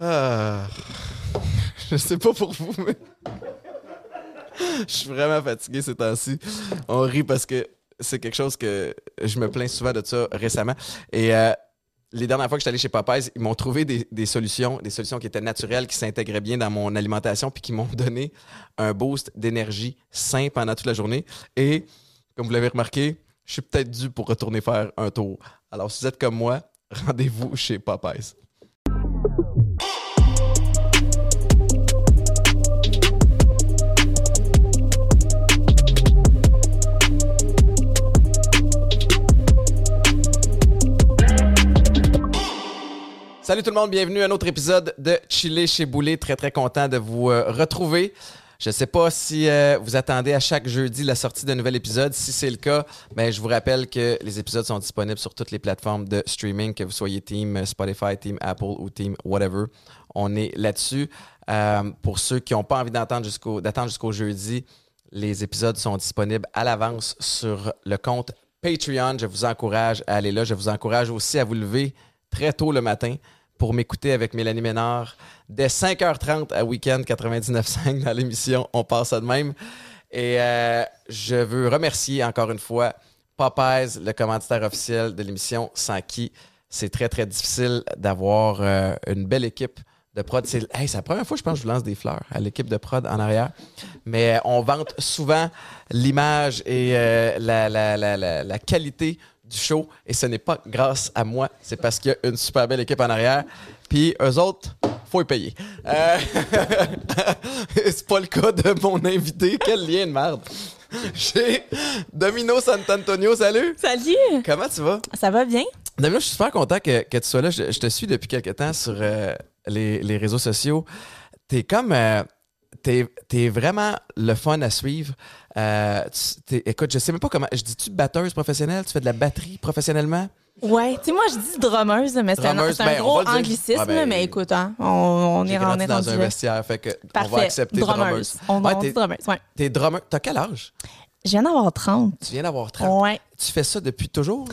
Ah. Je sais pas pour vous, mais. Je suis vraiment fatigué ces temps-ci. On rit parce que c'est quelque chose que je me plains souvent de ça récemment. Et euh, les dernières fois que j'étais allé chez Popeyes, ils m'ont trouvé des, solutions, des solutions qui étaient naturelles, qui s'intégraient bien dans mon alimentation, puis qui m'ont donné un boost d'énergie sain pendant toute la journée. Et comme vous l'avez remarqué, je suis peut-être dû pour retourner faire un tour. Alors, si vous êtes comme moi, rendez-vous chez Popeyes. Salut tout le monde, bienvenue à un autre épisode de Chiller chez Boulet. Très très content de vous euh, retrouver. Je ne sais pas si euh, vous attendez à chaque jeudi la sortie d'un nouvel épisode. Si c'est le cas, ben, je vous rappelle que les épisodes sont disponibles sur toutes les plateformes de streaming, que vous soyez Team Spotify, Team Apple ou Team whatever. On est là-dessus. Euh, pour ceux qui n'ont pas envie d'attendre jusqu'au, d'attendre jusqu'au jeudi, les épisodes sont disponibles à l'avance sur le compte Patreon. Je vous encourage à aller là. Je vous encourage aussi à vous lever très tôt le matin pour m'écouter avec Mélanie Ménard dès 5h30 à Weekend 99.5 dans l'émission On passe ça de même. Et euh, je veux remercier encore une fois Popeyes, le commanditaire officiel de l'émission, sans qui c'est très, très difficile d'avoir euh, une belle équipe de prod. C'est la première fois, je pense, que je vous lance des fleurs à l'équipe de prod en arrière. Mais euh, on vante souvent l'image et la, la, la, la qualité du show. Et ce n'est pas grâce à moi, c'est parce qu'il y a une super belle équipe en arrière. Puis eux autres, faut y payer. Euh, c'est pas le cas de mon invité. Quel lien de merde. J'ai Domino Sant'Antonio, salut! Salut! Comment tu vas? Ça va bien? Domino, je suis super content que, que tu sois là. Je, je te suis depuis quelques temps sur euh, les, les réseaux sociaux. T'es comme... euh, T'es es vraiment le fun à suivre. Euh, écoute, je sais même pas comment. Je dis-tu batteuse professionnelle? Tu fais de la batterie professionnellement? Ouais, tu sais, moi, je dis drummeuse, mais c'est un, ben, on gros anglicisme, Ah, ben, mais écoute, hein, on, on est, on est dans rendu un vestiaire, fait que on Parfait. va accepter drummeuse. drummeuse. On, Ouais, on t'es- dit drummeuse, ouais. T'es drummer. T'as quel âge? Je viens d'avoir 30. Tu viens d'avoir 30. Ouais. Tu fais ça depuis toujours?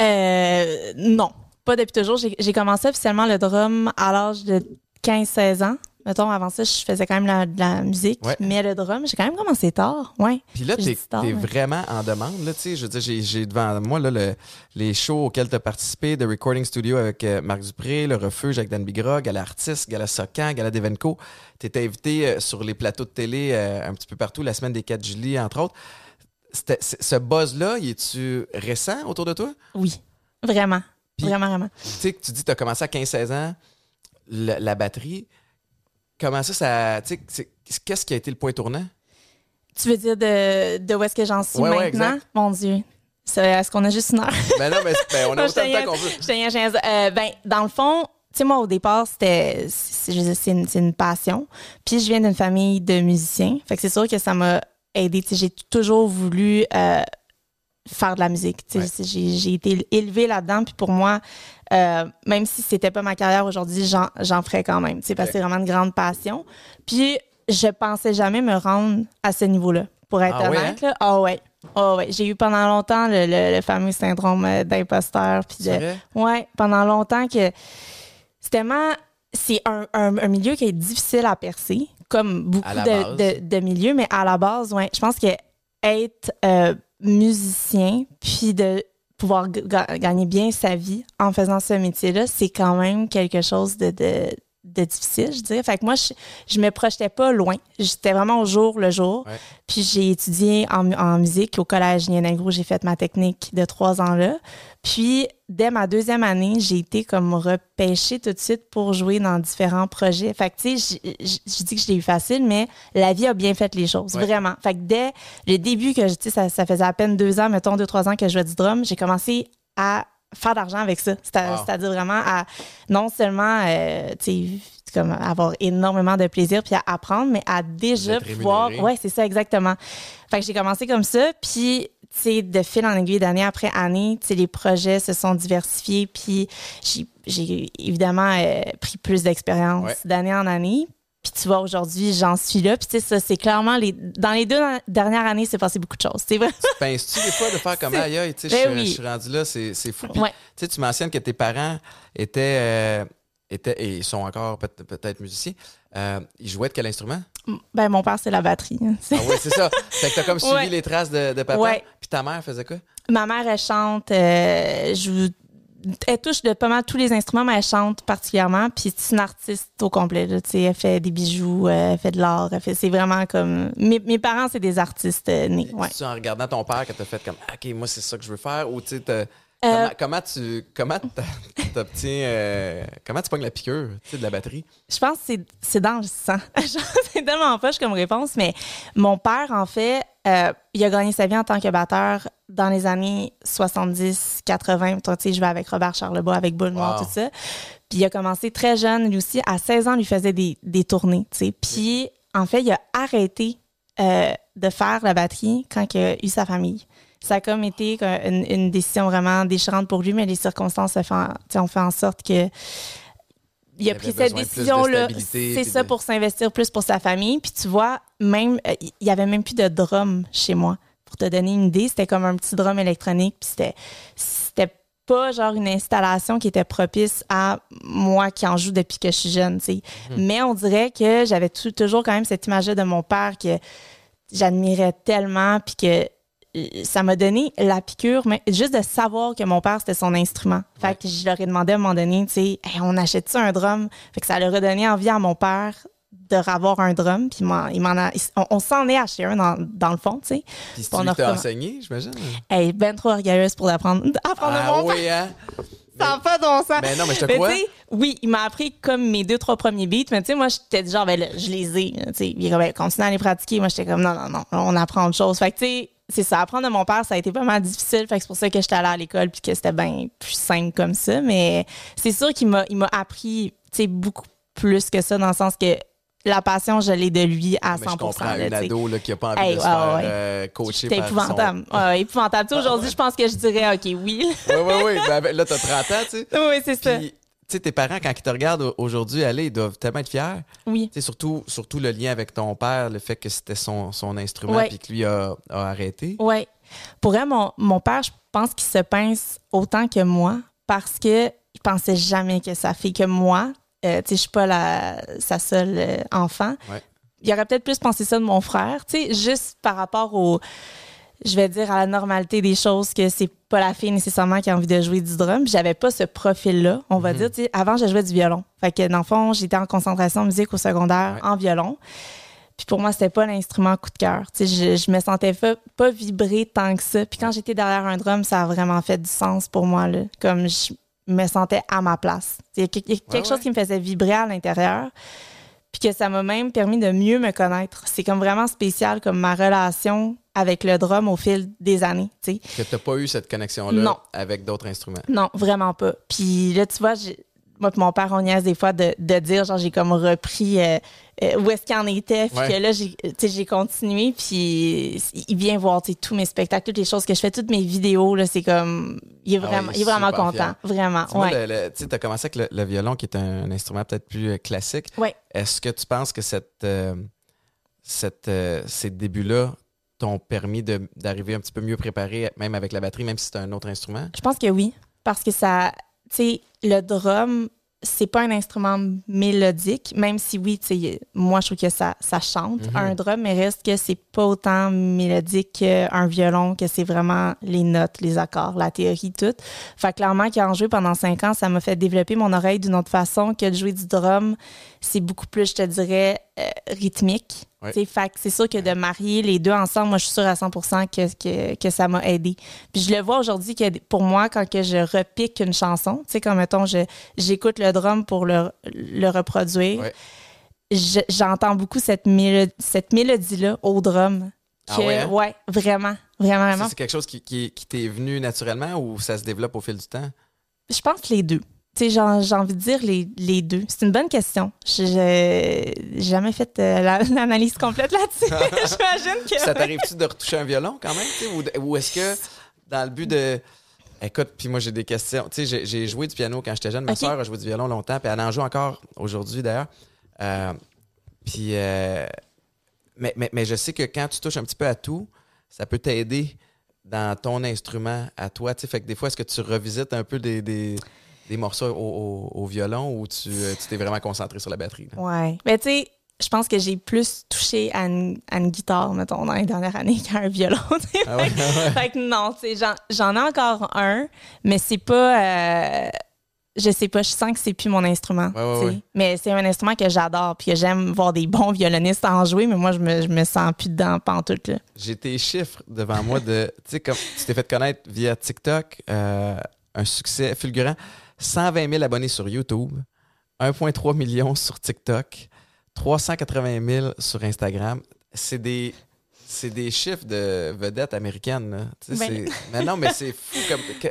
Euh, non, pas depuis toujours. J'ai j'ai commencé officiellement le drum à l'âge de 15-16 ans. Mettons, avant ça, je faisais quand même la, de la musique, Ouais. mais le drum, j'ai quand même commencé tard, ouais. Puis là, t'es vraiment en demande. Là, tu sais, je veux dire, j'ai- devant moi là, le- les shows auxquels tu as participé, The Recording Studio avec euh, Marc Dupré, Le Refuge avec Dan Bigra, Gala Artiste, Gala Socan, Gala d'Evenco. Tu étais invité euh, sur les plateaux de télé euh, un petit peu partout, la semaine des 4 juillet, entre autres. Ce buzz-là, il est-tu récent autour de toi? Oui, vraiment. Vraiment, vraiment. Tu sais, que tu dis que tu as commencé à 15-16 ans, la, la batterie. Comment ça, ça. Tu sais, c'est- qu'est-ce qui a été le point tournant? Tu veux dire de, de où est-ce que j'en suis Ouais, maintenant? Mon Dieu. Est-ce qu'on a juste une heure? Ben non, mais ben, on a autant de te temps qu'on veut. Je. Euh, ben, dans le fond, tu sais, moi, au départ, c'était, c'est une, passion. Puis, je viens d'une famille de musiciens. Fait que c'est sûr que ça m'a aidé. Tu sais, j'ai toujours voulu euh, faire de la musique. Ouais. j'ai été élevée là-dedans. Puis, pour moi, euh, même si c'était pas ma carrière aujourd'hui, j'en, ferais quand même. Sais, parce que c'est vraiment une grande passion. Puis, je pensais jamais me rendre à ce niveau-là. Pour être Ah honnête, là. Ah ouais. Ah ouais. J'ai eu pendant longtemps le, le- le fameux syndrome euh, d'imposteur. Puis de, C'est vrai? Ouais, pendant longtemps que c'est tellement. C'est un, un- un milieu qui est difficile à percer, comme beaucoup de milieux, mais à la base, ouais, je pense que être euh, musicien, puis de pouvoir gagner bien sa vie en faisant ce métier-là, c'est quand même quelque chose de, de, de difficile, je dirais. Fait que moi, je, je me projetais pas loin. J'étais vraiment au jour le jour. Ouais. Puis j'ai étudié en musique au collège Nienagro. J'ai fait ma technique de trois ans là. Puis dès ma deuxième année, j'ai été comme repêchée tout de suite pour jouer dans différents projets. Fait que tu sais, je dis que je l'ai eu facile, mais la vie a bien fait les choses, Ouais. vraiment. Fait que dès le début que je- tu sais, ça, ça faisait à peine deux ans, mettons deux trois ans que je jouais du drum, j'ai commencé à faire d'argent avec ça. Wow. C'est-à-dire vraiment à non seulement euh, tu sais, comme avoir énormément de plaisir puis à apprendre, mais à déjà pouvoir. Ouais, c'est ça exactement. Fait que j'ai commencé comme ça, puis sais, de fil en aiguille, d'année après année, tu sais, les projets se sont diversifiés, puis j'ai- évidemment euh, pris plus d'expérience Ouais. d'année en année. Puis tu vois, aujourd'hui, j'en suis là. Puis tu sais, ça, c'est clairement, les, dans les deux dernières années, c'est passé beaucoup de choses. C'est vrai. Penses-tu des fois de faire comme aïe aïe, tu sais, Ben je, suis rendu là, c'est fou. Puis, Ouais. tu sais, tu mentionnes que tes parents étaient, euh, étaient, et sont encore peut- peut-être musiciens, euh, ils jouaient de quel instrument? Ben, mon père, c'est la batterie. C'est- Ah oui, c'est ça. Fait que t'as comme suivi Ouais. les traces de, de papa. Ouais. Puis ta mère faisait quoi? Ma mère, elle chante, euh, joue- elle touche de pas mal tous les instruments, mais elle chante particulièrement. Puis c'est une artiste au complet. Là, elle fait des bijoux, euh, elle fait de l'art. Fait, c'est vraiment comme. Mes, mes parents, c'est des artistes nés. Ouais. Tu en regardant ton père que t'as fait comme OK, moi c'est ça que je veux faire ou tu sais comment, comment tu comment t'obtiens euh, comment tu pognes la piqûre tu sais, de la batterie? Je pense que c'est- c'est dans le sang. C'est tellement poche comme réponse, mais mon père, en fait, euh, il a gagné sa vie en tant que batteur dans les années 70-80. Toi, tu sais, je vais avec Robert Charlebois, avec Boule Wow. tout ça. Puis il a commencé très jeune, lui aussi. À 16 ans, il faisait des, des tournées, tu sais. Puis, en fait, il a arrêté euh, de faire la batterie quand il a eu sa famille. Ça a comme été une, une décision vraiment déchirante pour lui, mais les circonstances ont fait en, sorte que il a pris cette décision-là. C'est ça, de- pour s'investir plus pour sa famille. Puis tu vois, même, euh, il y avait même plus de drum chez moi. Pour te donner une idée, c'était comme un petit drum électronique. Puis c'était, c'était pas genre une installation qui était propice à moi qui en joue depuis que je suis jeune. Hmm. Mais on dirait que j'avais toujours quand même cette image de mon père que j'admirais tellement, puis que ça m'a donné la piqûre, mais juste de savoir que mon père, c'était son instrument. Fait Ouais. que je leur ai demandé à un moment donné, tu sais, Hey, on achète-tu un drum? Fait que ça leur a donné envie à mon père de ravoir un drum, puis il m'en- a, on, on s'en est acheté un dans, dans le fond, tu sais. Puis On a enseigné, j'imagine? Hey, ben trop orgueilleuse pour apprendre, apprendre Ah mon père. oui, hein? Ça n'a pas de bon sens. Ben non, mais je te Mais crois. oui, il m'a appris comme mes deux, trois premiers beats, mais tu sais, moi, j'étais du genre, ben là, je les ai. Tu sais, il est comme, ben, continue à les pratiquer. Moi, j'étais comme, non, non, non, on apprend autre chose. Fait que, tu sais, c'est ça, apprendre de mon père, ça a été vraiment difficile. Fait que c'est pour ça que j'étais allée à l'école puis que c'était bien plus simple comme ça. Mais c'est sûr qu'il m'a, il m'a appris, tu sais, beaucoup plus que ça dans le sens que la passion, je l'ai de lui à 100%. Mais je comprends là, une ado là, qui n'a pas envie Hey, de se faire ouais. euh, coacher C'était épouvantable. Ouais, épouvantable. Tu sais, Aujourd'hui, je pense que je dirais, OK, oui. son... Oui, oui, oui. Ben, ben, là, t'as 30 ans, tu sais. oui, c'est ça. Tu sais, tes parents, quand ils te regardent au- aujourd'hui aller, ils doivent tellement être fiers. Oui. Tu sais, surtout, surtout le lien avec ton père, le fait que c'était son, son instrument Ouais. puis que lui a, a arrêté. Oui. Pour elle, mon, mon père, je pense qu'il se pince autant que moi parce que il pensait jamais que sa fille, que moi, euh, tu sais, je suis pas la, sa seule euh, enfant. Ouais. Il aurait peut-être plus pensé ça de mon frère, tu sais, juste par rapport au, je vais dire, à la normalité des choses, que c'est pas la fille nécessairement qui a envie de jouer du drum. J'avais pas ce profil-là, on va Mhm. dire. Avant, je jouais du violon. Fait que, dans le fond, j'étais en concentration musique au secondaire Ouais. en violon. Puis pour moi, c'était pas l'instrument coup de cœur. Je, je me sentais pas, pas vibrer tant que ça. Puis quand j'étais derrière un drum, ça a vraiment fait du sens pour moi. Là. Comme je me sentais à ma place. Il y a quelque, il y a quelque Ouais, chose ouais. qui me faisait vibrer à l'intérieur. Puis que ça m'a même permis de mieux me connaître. C'est comme vraiment spécial comme ma relation avec le drum au fil des années. Tu sais. Que t'as pas eu cette connexion-là avec d'autres instruments? Non, vraiment pas. Puis là, tu vois, moi et mon père, on niaise des fois de, de dire, genre, j'ai comme repris euh, euh, où est-ce qu'il en était. Puis Ouais. que là, j'ai tu continué. Puis il vient voir tu tous mes spectacles, toutes les choses que je fais, toutes mes vidéos. Là, c'est comme. Il est Ah vraiment, ouais, il est vraiment content. Vraiment. Ouais. tu t'as commencé avec le, le violon, qui est un, un instrument peut-être plus euh, classique. Ouais. Est-ce que tu penses que cette, euh, cette, euh, ces débuts-là t'ont permis de- d'arriver un petit peu mieux préparé, même avec la batterie, même si c'est un autre instrument? Je pense que oui. Parce que ça. Tu sais, le drum, c'est pas un instrument mélodique, même si oui, tu sais, moi, je trouve que ça, ça chante, Mhm. un drum, mais reste que c'est pas autant mélodique qu'un violon, que c'est vraiment les notes, les accords, la théorie, tout. Fait que clairement, qu'en jouer pendant cinq ans, ça m'a fait développer mon oreille d'une autre façon que de jouer du drum. C'est beaucoup plus, je te dirais, euh, rythmique. Ouais. C'est sûr que de marier les deux ensemble, moi, je suis sûre à 100 que, que, que ça m'a aidé. Puis je le vois aujourd'hui que pour moi, quand que je repique une chanson, tu sais, comme mettons, j'écoute le drum pour le, le reproduire, Ouais. je- j'entends beaucoup cette, mélo- cette mélodie-là au drum. Ah Que, ouais, hein? vraiment, vraiment, Ça, vraiment. C'est quelque chose qui, qui, qui t'est venu naturellement ou ça se développe au fil du temps? Je pense que les deux. Tu sais, j'ai, envie de dire les, les deux. C'est une bonne question. J'ai jamais fait euh, la- l'analyse complète là-dessus. J'imagine que. Ça t'arrive-tu de retoucher un violon quand même? Ou, ou est-ce que dans le but de. Écoute, puis moi j'ai des questions. Tu sais, j'ai- joué du piano quand j'étais jeune. Ma soeur a joué du violon longtemps, puis elle en joue encore aujourd'hui d'ailleurs. Euh, puis. euh, mais, mais, mais je sais que quand tu touches un petit peu à tout, ça peut t'aider dans ton instrument à toi. Tu sais, fait que des fois, est-ce que tu revisites un peu des. des- des morceaux au, au- au violon ou tu euh, tu t'es vraiment concentré sur la batterie? là? Ouais. Mais tu sais, je pense que j'ai plus touché à une, à une guitare, mettons, dans les dernières années qu'à un violon. Ah ouais, ouais? fait que non, tu sais, j'en, j'en ai encore un, mais c'est pas. euh, je sais pas, je sens que c'est plus mon instrument. Ouais, ouais. Mais c'est un instrument que j'adore, puis que j'aime voir des bons violonistes en jouer, mais moi, je me, je me sens plus dedans pantoute. J'ai tes chiffres devant moi de. Tu sais, comme tu t'es fait connaître via TikTok, euh, un succès fulgurant. 120 000 abonnés sur YouTube, 1,3 million sur TikTok, 380 000 sur Instagram. C'est des. C'est des chiffres de vedettes américaines. Tu sais, Ben- Mais non, mais c'est fou comme. que-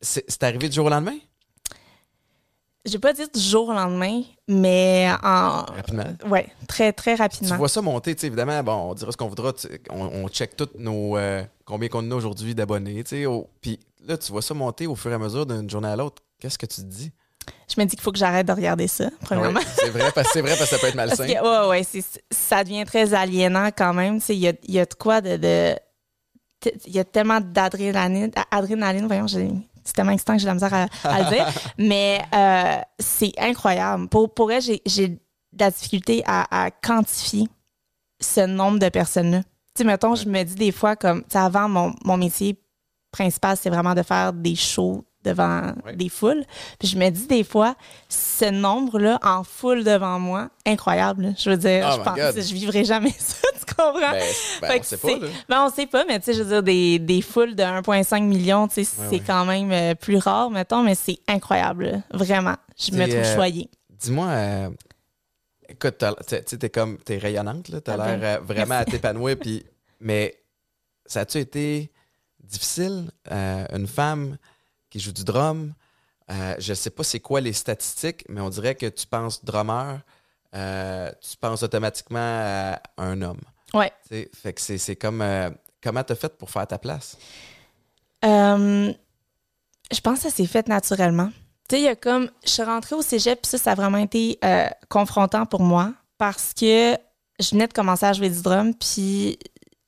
C'est arrivé du jour au lendemain? Je vais pas dire du jour au lendemain, mais en. Rapidement? Ouais, très, très Tu rapidement. vois ça monter, tu sais, évidemment, bon, on dira ce qu'on voudra, tu on, on check toutes nos, euh, combien qu'on a aujourd'hui d'abonnés, tu sais, puis là, tu vois ça monter au fur et à mesure d'une journée à l'autre. Qu'est-ce que tu te dis? Je me dis qu'il faut que j'arrête de regarder ça, premièrement. C'est vrai, parce, c'est vrai parce que ça peut être malsain. que, ouais, ouais, ça devient très aliénant quand même. Il y a, y a de quoi de. Il y a tellement d'adrénaline. Adrénaline, voyons, j'ai- c'est tellement excitant que j'ai de la misère à, à le dire. Mais euh, c'est incroyable. Pour, pour elle, j'ai j'ai de la difficulté à, à quantifier ce nombre de personnes-là. Tu sais, mettons, je me dis des fois, comme, tu avant, mon, mon métier principal, c'est vraiment de faire des shows devant Ouais. des foules. Puis je me dis des fois, ce nombre-là en foule devant moi, incroyable. là. Je veux dire, Oh je pense God. que je vivrai jamais ça, tu comprends? Ben, ben, on sait pas, là. Ben, on sait pas, mais tu sais, je veux dire, des, des foules de 1,5 million, tu sais, Ouais, c'est ouais. quand même euh, plus rare, mettons, mais c'est incroyable, là. vraiment. Je me trouve euh, choyée. Dis-moi, euh, écoute, tu t'es comme, t'es rayonnante, là, t'as Ah ben, l'air euh, vraiment à t'épanouir, puis, mais ça a-tu été difficile, euh, une femme qui joue du drum, euh, je sais pas c'est quoi les statistiques, mais on dirait que tu penses drummer, euh, tu penses automatiquement à un homme. Ouais. Fait que c'est, c'est comme, comment t'as fait pour faire ta place? Je pense que ça s'est fait naturellement. Tu sais, il y a comme. Je suis rentrée au cégep, puis ça, ça a vraiment été confrontant pour moi parce que je venais de commencer à jouer du drum, puis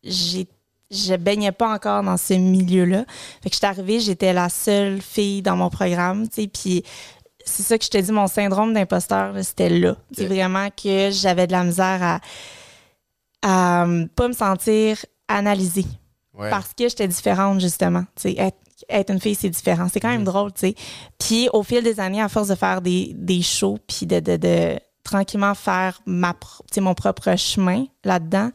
j'ai. Je baignais pas encore dans ce milieu-là. Fait que j'étais arrivée, j'étais la seule fille dans mon programme, tu sais, puis c'est ça que je te dis, mon syndrome d'imposteur, c'était là. C'est vraiment que j'avais de la misère à, à euh, pas me sentir analysée Ouais. parce que j'étais différente, justement. Être, être une fille, c'est différent. C'est quand même drôle, tu sais. Puis au fil des années, à force de faire des, des shows, puis de, de, de tranquillement faire ma, mon propre chemin là-dedans,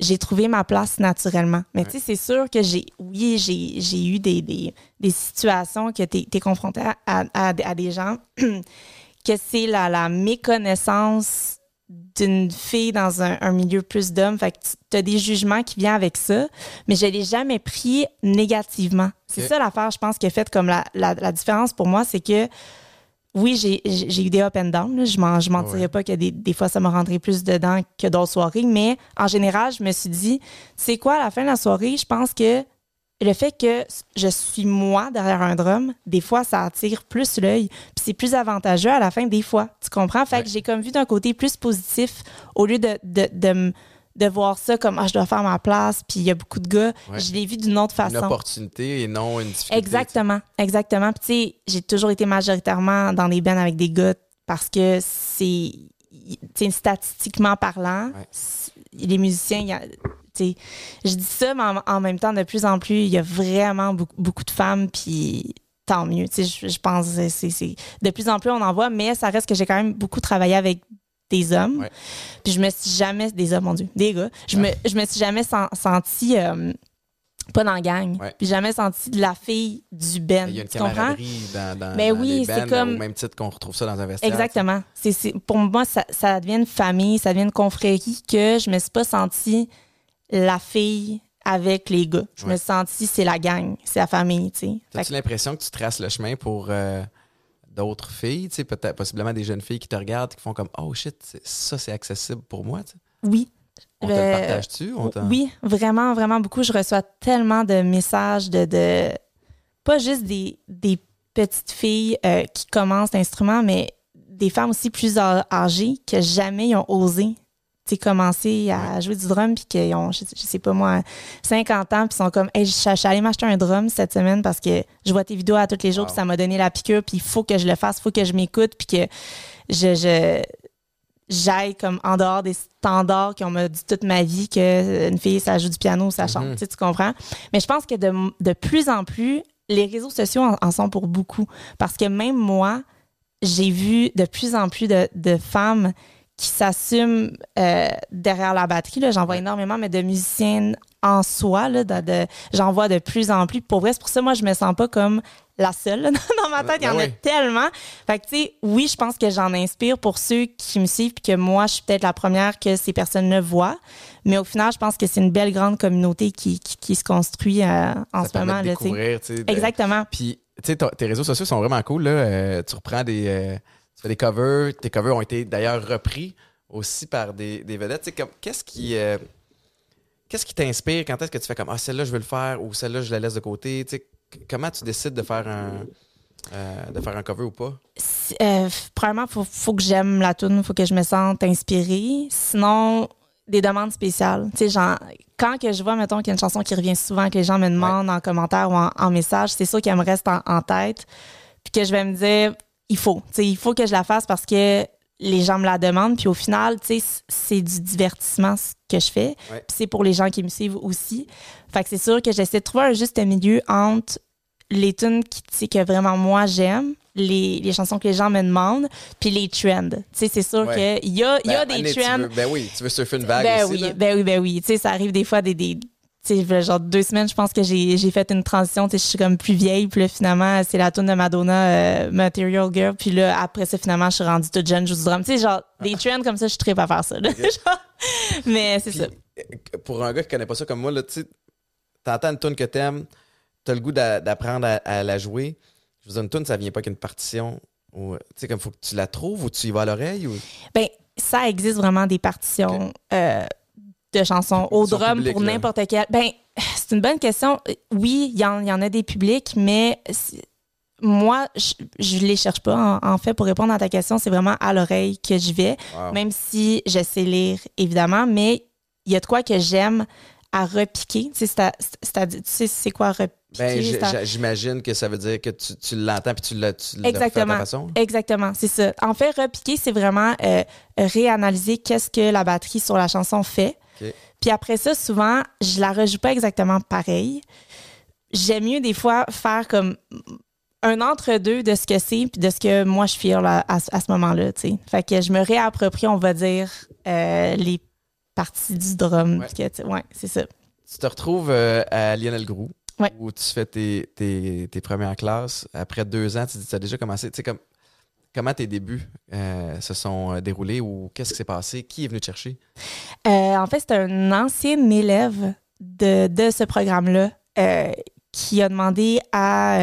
j'ai trouvé ma place naturellement. Mais tu sais, c'est sûr que j'ai, oui, j'ai, j'ai eu des, des, des situations que tu es, confronté à, à, à des gens que c'est la, la méconnaissance d'une fille dans un, un milieu plus d'hommes. Fait que tu as des jugements qui viennent avec ça, mais je l'ai jamais pris négativement. C'est ça l'affaire, je pense, qui a fait comme la, la, la différence pour moi, c'est que oui, j'ai eu des up and down. là. Je m'en je mentirais Ouais. pas que des, des fois, ça me rendrait plus dedans que d'autres soirées. Mais en général, je me suis dit, c'est quoi, à la fin de la soirée, je pense que le fait que je suis moi derrière un drum, des fois, ça attire plus l'œil. Puis c'est plus avantageux à la fin, des fois. Tu comprends? Fait Ouais. que j'ai comme vu d'un côté plus positif au lieu de, de, de, m- de voir ça comme ah, je dois faire ma place, puis il y a beaucoup de gars. Ouais. Je l'ai vu d'une autre Une façon. opportunité et non une difficulté. Exactement, exactement. Puis tu sais, j'ai toujours été majoritairement dans des bands avec des gars parce que c'est, tu sais, statistiquement parlant, Ouais. les musiciens, y a- tu sais, je dis ça, mais en, en même temps, de plus en plus, il y a vraiment beaucoup, beaucoup de femmes, puis tant mieux. Tu sais, je, je pense que c'est, c'est- de plus en plus, on en voit, mais ça reste que j'ai quand même beaucoup travaillé avec des hommes. Ouais. Puis je me suis jamais, des hommes, mon Dieu, des gars, je, me, je me suis jamais sen- sentie, euh, pas dans la gang, Ouais. puis jamais senti de la fille du Ben. Il y a une tu comprends? dans, dans, Ben dans oui, c'est comme- au même titre qu'on retrouve ça dans un vestiaire. Exactement. C'est, c'est- pour moi, ça, ça devient une famille, ça devient une confrérie que je me suis pas sentie la fille avec les gars. Je Ouais. me suis sentie, c'est la gang, c'est la famille, tu sais. Fait As-tu l'impression que tu traces le chemin pour euh, d'autres filles, tu sais, peut-être possiblement des jeunes filles qui te regardent, qui font comme Oh shit, ça c'est accessible pour moi. oui. On te Euh, le partage-tu? On t'en- Oui, vraiment, vraiment beaucoup. Je reçois tellement de messages de, de pas juste des, des petites filles euh, qui commencent l'instrument, mais des femmes aussi plus âgées que jamais ils ont osé tu sais, commencé à jouer du drum puis qu'ils ont, je, je sais pas moi, 50 ans puis ils sont comme, hey, je suis allée m'acheter un drum cette semaine parce que je vois tes vidéos à tous les jours Wow. puis ça m'a donné la piqûre puis il faut que je le fasse, il faut que je m'écoute puis que je, je j'aille comme en dehors des standards qu'on m'a dit toute ma vie que euh, une fille ça joue du piano, ça chante, Mhm. tu sais, tu comprends? Mais je pense que de, de plus en plus les réseaux sociaux en, en sont pour beaucoup parce que même moi, j'ai vu de plus en plus de, de femmes qui s'assument euh, derrière la batterie. J'en vois énormément, mais de musiciennes en soi, là, de, de- j'en vois de plus en plus. Pour vrai, c'est pour ça, moi, je me sens pas comme la seule. là. Dans ma tête, il y en Ben a oui. tellement. Fait que, tu sais, oui, je pense que j'en inspire pour ceux qui me suivent, puis que moi, je suis peut-être la première que ces personnes-là voient. Mais au final, je pense que c'est une belle grande communauté qui, qui, qui se construit euh, en Ça ce moment. de Là, découvrir, de- Exactement. Puis, tu sais, tes réseaux sociaux sont vraiment cool. Là. Euh, tu reprends des. euh, tu fais des covers. Tes covers ont été d'ailleurs repris aussi par des, des vedettes. Comme, qu'est-ce qui. euh, qu'est-ce qui t'inspire? Quand est-ce que tu fais comme Ah, celle-là, je veux le faire ou celle-là, je la laisse de côté? Comment tu décides de faire un. euh, de faire un cover ou pas? Euh, premièrement, faut, faut que j'aime la tune, faut que je me sente inspirée. Sinon, des demandes spéciales. Tu sais, genre, quand que je vois, mettons, qu'il y a une chanson qui revient souvent, que les gens me demandent en commentaire ou en, en message, c'est sûr qu'elle me reste en, en tête. Puis que je vais me dire, il faut. Tu sais, il faut que je la fasse parce que les gens me la demandent. Puis au final, tu sais, c- c'est du divertissement ce que je fais. Ouais. Puis c'est pour les gens qui me suivent aussi. Fait que c'est sûr que j'essaie de trouver un juste milieu entre les tunes qui, que vraiment moi j'aime, les, les chansons que les gens me demandent, puis les trends. Tu sais, c'est sûr Ouais. qu'il y a, y a Ben, des Annie, tu trends. veux- ben oui, tu veux surfer une vague Ben aussi. oui, là. ben oui, ben oui. Tu sais, ça arrive des fois des. Sais, genre deux semaines, je pense que j'ai fait une transition. Tu sais, je suis comme plus vieille. Puis là, finalement, c'est la tune de Madonna, euh, Material Girl. Puis là, après ça, finalement, je suis rendue toute jeune, je joue du drum. Tu sais, genre, des trends comme ça, je suis à faire ça. là. Mais c'est ça. euh, Pour un gars qui connaît pas ça comme moi, là, tu sais, t'entends une tune que t'aimes, t'as le goût d'a- d'apprendre à, à la jouer. Je veux dire, une tune, ça vient pas qu'une partition. Ou, Tu sais, comme faut que tu la trouves ou tu y vas à l'oreille. Ou... Ben, ça existe vraiment des partitions euh, de chansons au drum publiques, pour n'importe quel. Ben, c'est une bonne question. Oui, il y, y en a des publics, mais moi, je, je les cherche pas. En, en fait, pour répondre à ta question, c'est vraiment à l'oreille que je vais, Wow. même si je sais lire, évidemment, mais il y a de quoi que j'aime à repiquer. Tu sais, c'est à- c'est-à-dire- tu sais, c'est quoi repiquer? Ben, j'imagine que ça veut dire que tu, tu l'entends puis tu, le Exactement. ta façon. Exactement, c'est ça. En fait, repiquer, c'est vraiment euh, réanalyser qu'est-ce que la batterie sur la chanson fait. Puis après ça, souvent, je la rejoue pas exactement pareil. J'aime mieux des fois faire comme un entre-deux de ce que c'est puis de ce que moi je feel à, à, à ce moment-là, tu sais. Fait que je me réapproprie, on va dire, euh, les parties du drum. Ouais. que, c'est ça. Tu te retrouves euh, à Lionel Groux, Ouais. où tu fais tes, tes, tes premières classes. Après deux ans, tu dis tu as déjà commencé. Tu sais, comme, comment tes débuts euh, se sont euh, déroulés ou qu'est-ce qui s'est passé? Qui est venu te chercher? Euh, en fait, c'est un ancien élève de, de ce programme-là euh, qui a demandé à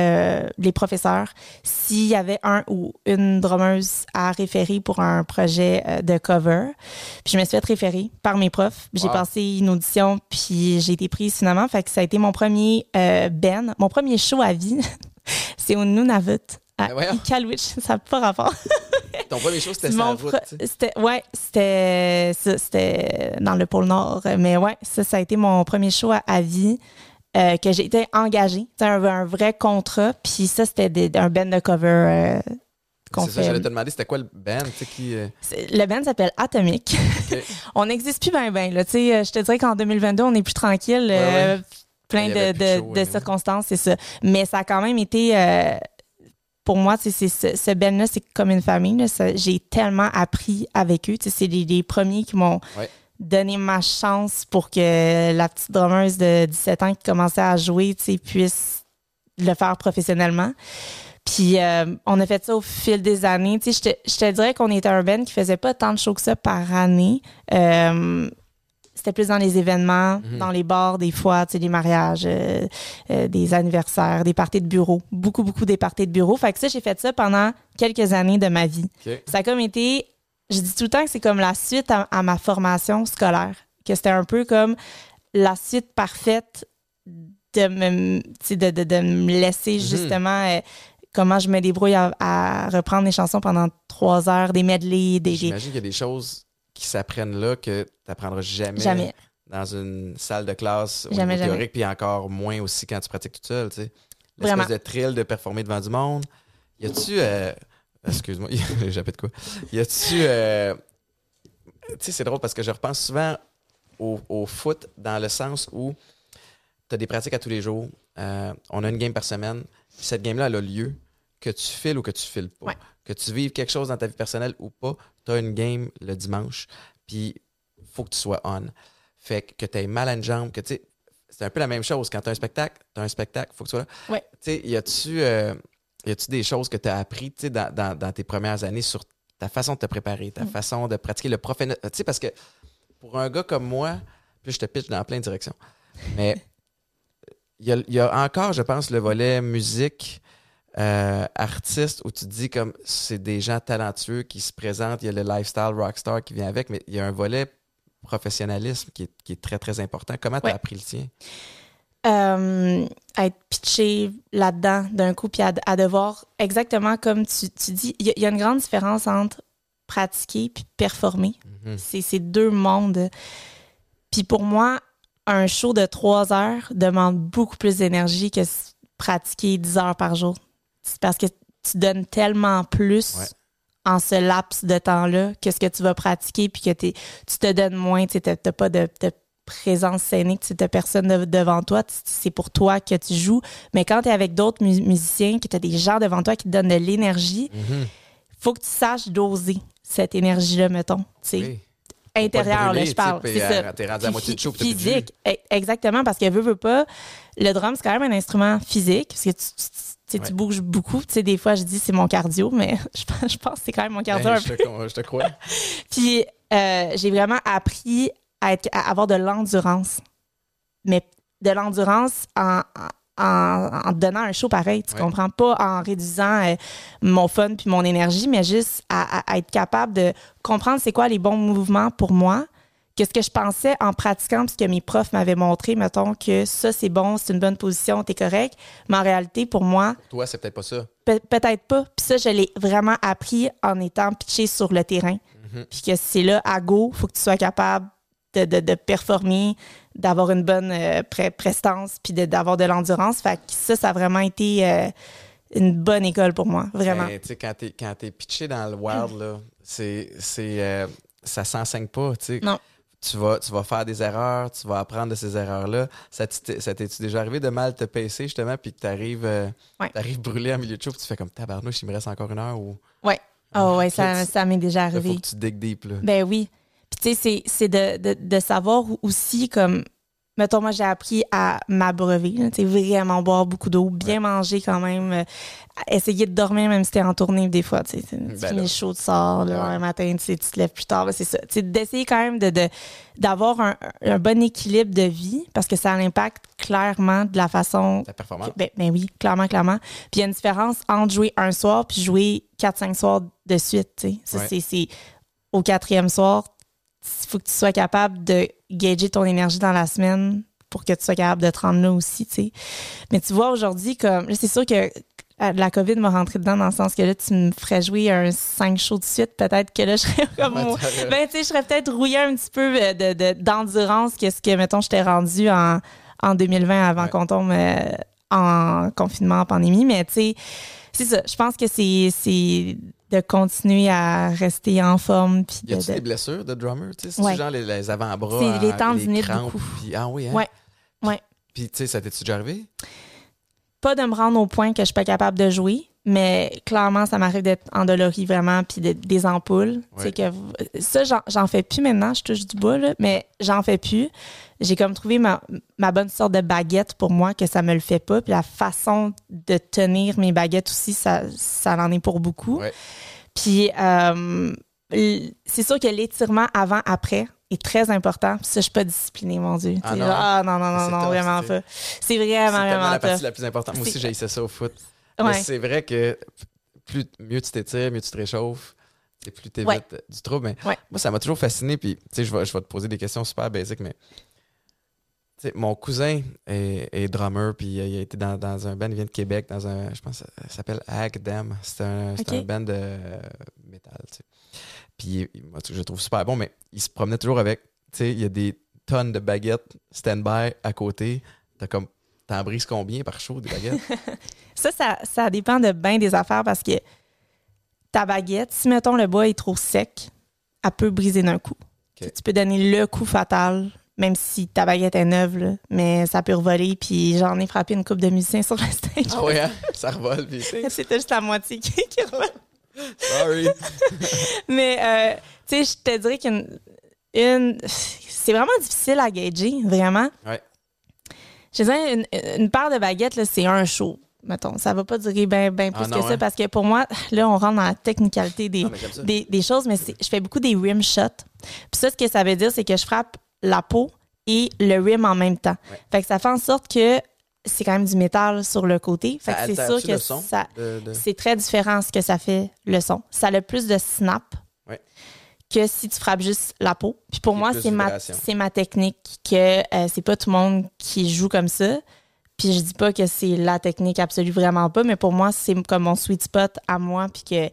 les professeurs s'il y avait un ou une drummeuse à référer pour un projet de cover. Puis je me suis fait référer par mes profs. J'ai Wow. passé une audition, puis j'ai été prise finalement. Fait que ça a été mon premier ben, mon premier show à vie. C'est au Nunavut à Ben voyons. Iqaluit. Ça n'a pas rapport. Ton premier show, c'était sais. C'était ouais, c'était ça, c'était dans le pôle Nord, mais ouais, ça ça a été mon premier show à, à vie. euh, que j'ai été engagée, C'était un, un vrai contrat, puis ça c'était un band de cover euh, qu'on C'est ça, fait. j'allais te demander, c'était quoi le band? Qui, euh, Le band s'appelle Atomic. On n'existe plus bien bien euh, je te dirais qu'en 2022, on est plus tranquille, ouais. plein de, plus de de- show, de circonstances, c'est ça. Mais ça a quand même été pour moi, c'est- ce, ce band-là, c'est comme une famille. J'ai tellement appris avec eux. C'est les, les premiers qui m'ont Ouais. donné ma chance pour que la petite drummeuse de 17 ans qui commençait à jouer puisse le faire professionnellement. Puis euh, on a fait ça au fil des années. Te, je te dirais qu'on était un band qui faisait pas tant de shows que ça par année. Euh, c'était plus dans les événements, Mhm. dans les bars, des fois, tu sais, des mariages, euh, euh, des anniversaires, des parties de bureau. Beaucoup, beaucoup des parties de bureau. Fait que ça, j'ai fait ça pendant quelques années de ma vie. Ça a comme été, je dis tout le temps que c'est comme la suite à, à ma formation scolaire. Que c'était un peu comme la suite parfaite de me, de, de, de me laisser Mhm. justement euh, comment je me débrouille à, à reprendre les chansons pendant trois heures, des medleys, des, des- J'imagine qu'il y a des choses qui s'apprennent là que tu n'apprendras jamais, Jamais. dans une salle de classe au Jamais, niveau jamais. théorique, puis encore moins aussi quand tu pratiques toute seule. tu sais. Vraiment. L'espèce de thrill de performer devant du monde. Y a-tu. euh, Excuse-moi, jappé de quoi? Y a-tu. euh, Tu sais, c'est drôle parce que je repense souvent au, au foot dans le sens où tu as des pratiques à tous les jours. Euh, on a une game par semaine. Puis cette game-là, elle a lieu. Que tu files ou que tu files pas. Ouais. Que tu vives quelque chose dans ta vie personnelle ou pas, tu as une game le dimanche. Puis faut que tu sois on. Fait que, que tu aies mal à une jambe, que tu sais. C'est un peu la même chose. Quand tu as un spectacle, tu as un spectacle, faut que tu sois là. Ouais. Tu sais, y a-tu euh, des choses que tu as appris tu sais, dans, dans- dans tes premières années sur ta façon de te préparer, ta façon de pratiquer le professionnel? Tu sais, parce que pour un gars comme moi, puis je te pitch dans plein de directions, mais il y a, il y a encore, je pense, le volet musique, euh, artiste, où tu te dis comme c'est des gens talentueux qui se présentent, il y a le lifestyle rockstar qui vient avec, mais il y a un volet professionnalisme qui est, qui est très, très important. Comment tu as Ouais. appris le tien? euh, à être pitché là-dedans d'un coup, puis à, à devoir, exactement comme tu, tu dis, il y, a- il y a une grande différence entre pratiquer puis performer. Mhm. C'est c'est deux mondes. Puis pour moi, un show de trois heures demande beaucoup plus d'énergie que pratiquer 10 heures par jour. C'est parce que tu donnes tellement plus Ouais. en ce laps de temps-là que ce que tu vas pratiquer puis que t'es- tu te donnes moins. Tu n'as pas de, de présence scénique, tu n'as personne de- devant toi. C'est pour toi que tu joues. Mais quand tu es avec d'autres mu- musiciens, que tu as des gens devant toi qui te donnent de l'énergie, Mhm. faut que tu saches doser cette énergie-là, mettons. tu sais Oui. intérieur, Pas te là, je parle. C'est ça. euh, T'es rendu à moitié de Physique, e- exactement, parce que veut, veut pas, le drum, c'est quand même un instrument physique, parce que tu, tu, tu bouges beaucoup. Tu sais, des fois, je dis c'est mon cardio, mais je pense, je pense que c'est quand même mon cardio Ben, un je, peu. te, con- je te crois. Puis euh, j'ai vraiment appris à, être, à avoir de l'endurance. Mais de l'endurance en, en, donnant un show pareil. Tu Ouais. comprends? Pas en réduisant euh, mon fun puis mon énergie, mais juste à, à- à être capable de comprendre c'est quoi les bons mouvements pour moi. Que ce que je pensais en pratiquant, puisque mes profs m'avaient montré, mettons, que ça, c'est bon, c'est une bonne position, t'es correct. Mais en réalité, pour moi, Toi, c'est peut-être pas ça. Pe- peut-être pas. Puis ça, je l'ai vraiment appris en étant pitché sur le terrain. Mhm. Puis que c'est là, à go, faut que tu sois capable de, de, de performer, d'avoir une bonne euh, prestance, puis de- d'avoir de l'endurance. Fait que ça, ça a vraiment été euh, une bonne école pour moi, vraiment. Ben, tu sais, quand t'es, quand t'es pitché dans le wild, là, c'est, c'est, euh, ça s'enseigne pas, tu sais. Non. Tu vas, tu vas faire des erreurs, tu vas apprendre de ces erreurs-là. Ça, t'est- ça t'es-tu déjà arrivé de mal te pacer, justement, puis que t'arrives, euh, Ouais. t'arrives brûlé en milieu de show, puis tu fais comme tabarnouche, il me reste encore une heure ou. Ouais. Oh, ouais, ça, tu- ça m'est déjà Là, faut arrivé. que tu dig deep, là. Ben oui. Puis tu sais, c'est- c'est de, de, de savoir aussi comme. Mettons, moi, j'ai appris à m'abreuver. Tu vraiment boire beaucoup d'eau, bien manger quand même. euh, essayer de dormir même si t'es en tournée des fois. Tu sais, tu Ben finis là. chaud, tu sors Ouais. un matin, tu, te lèves plus tard. ben, c'est ça. Tu d'essayer quand même de, d'avoir un, un bon équilibre de vie parce que ça impact clairement de la façon Ta performance. ben, ben oui, clairement, clairement. Puis il y a une différence entre jouer un soir puis jouer 4-5 soirs de suite. tu sais. Ça, Ouais. c'est, au quatrième soir, faut que tu sois capable de gager ton énergie dans la semaine pour que tu sois capable de te rendre là aussi. tu sais. Mais tu vois, aujourd'hui, comme là, c'est sûr que la COVID m'a rentré dedans dans le sens que là, tu me ferais jouer un 5 shows de suite. Peut-être que là, je serais comme t'aurais- Ben, tu sais, je serais peut-être rouillée un petit peu euh, de, de- d'endurance que ce que, mettons, je t'ai rendu en, en 2020 avant Ouais. qu'on tombe euh, en confinement, en pandémie. Mais, tu sais, c'est ça. Je pense que c'est, c'est de continuer à rester en forme. Puis Y a-tu de- des blessures de drummer? Tu sais, c'est Ouais. genre les, les avant-bras, les hein, tendinites crampes, puis- ah oui, hein? Ouais. Ouais. Puis, tu sais, ça t'est-tu déjà arrivé? Pas de me rendre au point que je suis pas capable de jouer. Mais clairement, ça m'arrive d'être endolorie vraiment, puis de- des ampoules. Ouais. que ça, j'en, fais plus maintenant, je touche du bois, là, mais j'en fais plus. J'ai comme trouvé ma, ma bonne sorte de baguette pour moi, que ça me le fait pas. Puis la façon de tenir mes baguettes aussi, ça, ça en est pour beaucoup. Ouais. Puis euh, c'est sûr que l'étirement avant-après est très important. Puis ça, je suis pas disciplinée, mon Dieu. Ah non? genre, ah non, non, non, non, vraiment pas. C'est vraiment, vraiment la partie la plus importante. Moi aussi, j'ai ça au foot. Mais c'est vrai que plus, mieux tu t'étires, mieux tu te réchauffes, c'est plus Ouais. euh, du trouble. Mais Ouais. moi, ça m'a toujours fasciné. Puis, tu sais, je vais, je vais te poser des questions super basiques, mais tu sais, mon cousin est, est drummer, puis il a été dans, dans un band, il vient de Québec, dans un, je pense, ça s'appelle Ag Dam. C'est un, c'est Ok. un band de euh, métal, tu sais. Puis moi, je le trouve super bon, mais il se promenait toujours avec, tu sais, il y a des tonnes de baguettes stand-by à côté. T'as comme, t'en brises combien par chaud des baguettes? ça, ça, ça dépend de bien des affaires parce que ta baguette, si mettons le bois est trop sec, elle peut briser d'un coup. Tu peux donner le coup fatal, même si ta baguette est neuve, là, mais ça peut revoler. Puis j'en ai frappé une coupe de musiciens sur le stage. ah ouais, hein? ça revole. Puis, C'était juste la moitié qui, qui revole. sorry. Mais, euh, tu sais, je te dirais qu'une. Une, c'est vraiment difficile à gager, vraiment. Ouais. Je dirais, une, une paire de baguettes, c'est un show. Mettons, ça va pas durer bien ben plus Ah non, que ça hein? parce que pour moi, là, on rentre dans la technicalité des, Ah, des, des choses, mais je fais beaucoup des rim shots. Puis ça, ce que ça veut dire, c'est que je frappe la peau et le rim en même temps. Ouais. Fait que ça fait en sorte que c'est quand même du métal sur le côté. Fait Ça que c'est sûr que ça, de- c'est très différent ce que ça fait le son. Ça a le plus de snap Ouais. Que si tu frappes juste la peau. Puis pour moi, c'est ma, c'est ma technique que euh, c'est pas tout le monde qui joue comme ça. Puis je dis pas que c'est la technique absolue, vraiment pas, mais pour moi, c'est comme mon sweet spot à moi, puis que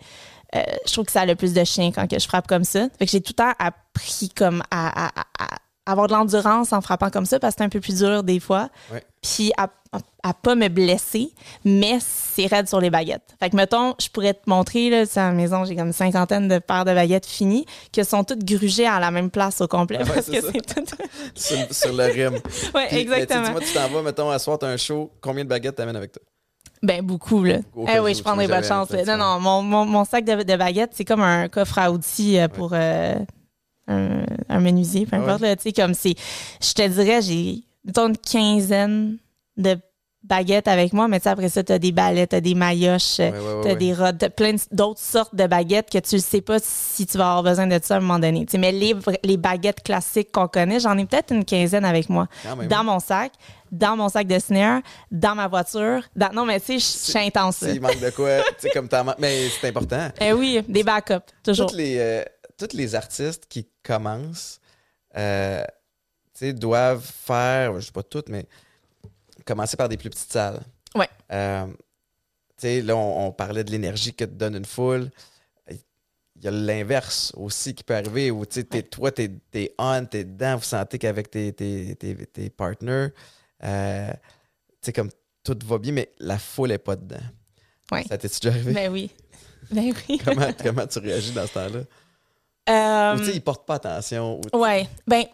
euh, je trouve que ça a le plus de chien quand que je frappe comme ça. Fait que j'ai tout le temps appris comme à, à- à- à avoir de l'endurance en frappant comme ça, parce que c'est un peu plus dur des fois. Ouais. Puis à, à, à pas me blesser, mais c'est raide sur les baguettes. Fait que mettons, je pourrais te montrer, là, c'est à la maison, j'ai comme une cinquantaine de paires de baguettes finies, qui sont toutes grugées à la même place au complet, Ah ouais, parce c'est que ça. c'est tout... sur, sur le rim. tu sais, exactement. Dis-moi, tu t'en vas, mettons, à soir, t'as un show, combien de baguettes t'amènes avec toi? Ben, beaucoup, là. Eh oui, je prendrais jamais chance. Non, non, mon, mon, mon sac de, de baguettes, c'est comme un coffre à outils euh, pour euh, un, un menuisier, peu Ah importe. là, Tu sais, comme c'est. Je te dirais, j'ai, une quinzaine de baguettes avec moi, mais tu sais, après ça, t'as des balais, t'as des maillotches, Ouais, ouais, ouais, t'as ouais. des rods, plein d'autres sortes de baguettes que tu ne sais pas si tu vas avoir besoin de ça à un moment donné. Tu sais, mais les, les baguettes classiques qu'on connaît, j'en ai peut-être une quinzaine avec moi dans mon sac, dans mon sac de snare, dans ma voiture. Dans... Non, mais tu sais, je- suis intense. là. S'il manque de quoi, tu sais, comme t'en. Mais c'est important. Eh oui, des backups, toujours. Toutes les, euh, tous les artistes qui commencent, euh, tu sais, doivent faire, je sais pas toutes, mais commencer par des plus petites salles. Ouais. Euh, tu sais, là, on, on parlait de l'énergie que te donne une foule. Il y a l'inverse aussi qui peut arriver où, tu sais, t'es- toi, t'es es on, t'es dedans, vous sentez qu'avec tes, tes, tes, tes partners, euh, tu sais, comme tout va bien, mais la foule est pas dedans. Ouais. Ça t'est déjà arrivé? Ben oui. Ben oui. comment, comment tu réagis dans ce temps-là? Euh, Ou tu sais, ils portent pas attention. ou- ouais. Ben,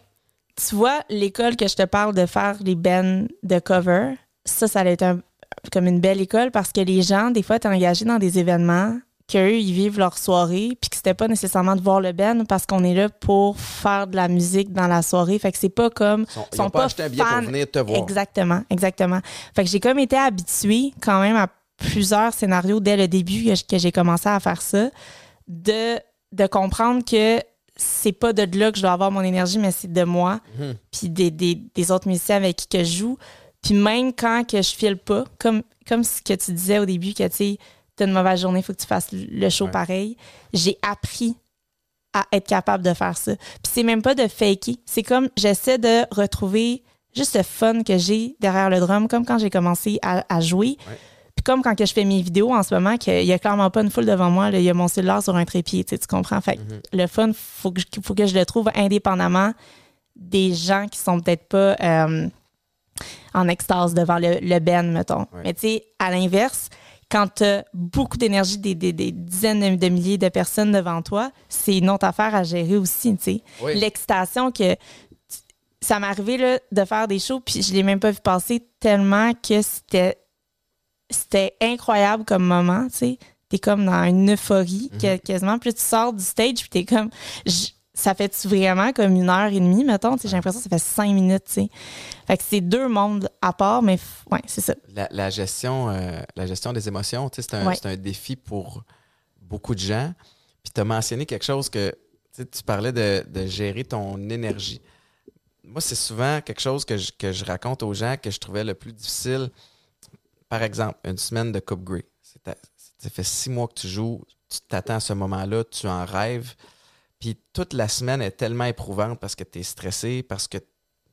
tu vois, l'école que je te parle de faire les bands de cover, ça, ça a été un- comme une belle école parce que les gens, des fois, étaient engagés dans des événements qu'eux, ils vivent leur soirée, puis que c'était pas nécessairement de voir le band parce qu'on est là pour faire de la musique dans la soirée. Fait que c'est pas comme. Ils sont, ils sont ont pas, pas acheté un billet fans. pour venir te voir. Exactement, exactement. Fait que j'ai comme été habituée quand même à plusieurs scénarios dès le début que j'ai commencé à faire ça, de, de comprendre que c'est pas de là que je dois avoir mon énergie, mais c'est de moi, Mhm. puis des, des, des autres musiciens avec qui que je joue. Puis même quand que je file pas, comme, comme ce que tu disais au début, que tu sais, t'as une mauvaise journée, il faut que tu fasses le show Ouais. pareil, j'ai appris à être capable de faire ça. Puis c'est même pas de faker. C'est comme j'essaie de retrouver juste le fun que j'ai derrière le drum, comme quand j'ai commencé à, à jouer. Ouais. Comme quand que je fais mes vidéos en ce moment, qu'il y a clairement pas une foule devant moi, là, il y a mon cellulaire sur un trépied, tu comprends? Fait que Mhm. le fun, faut que, je, faut que je le trouve indépendamment des gens qui sont peut-être pas euh, en extase devant le, le Ben, mettons. Ouais. Mais tu sais, à l'inverse, quand tu as beaucoup d'énergie, des, des- des dizaines de, de milliers de personnes devant toi, c'est une autre affaire à gérer aussi, tu sais. Oui. L'excitation que ça m'est arrivé là, de faire des shows, puis je l'ai même pas vu passer tellement que c'était c'était incroyable comme moment, tu sais. T'es comme dans une euphorie Mhm. quasiment. Puis tu sors du stage, puis t'es comme... je- ça fait-tu vraiment comme une heure et demie, mettons? J'ai l'impression que ça fait cinq minutes, tu sais. Fait que c'est deux mondes à part, mais ouais, c'est ça. La, la gestion, euh, la gestion des émotions, tu sais, c'est un, Ouais. un défi pour beaucoup de gens. Puis tu as mentionné quelque chose que tu parlais de, de gérer ton énergie. Moi, c'est souvent quelque chose que je, que je raconte aux gens que je trouvais le plus difficile. Par exemple, une semaine de Coupe Grey. Ça fait six mois que tu joues, tu t'attends à ce moment-là, tu en rêves. Puis toute la semaine est tellement éprouvante parce que tu es stressé, parce que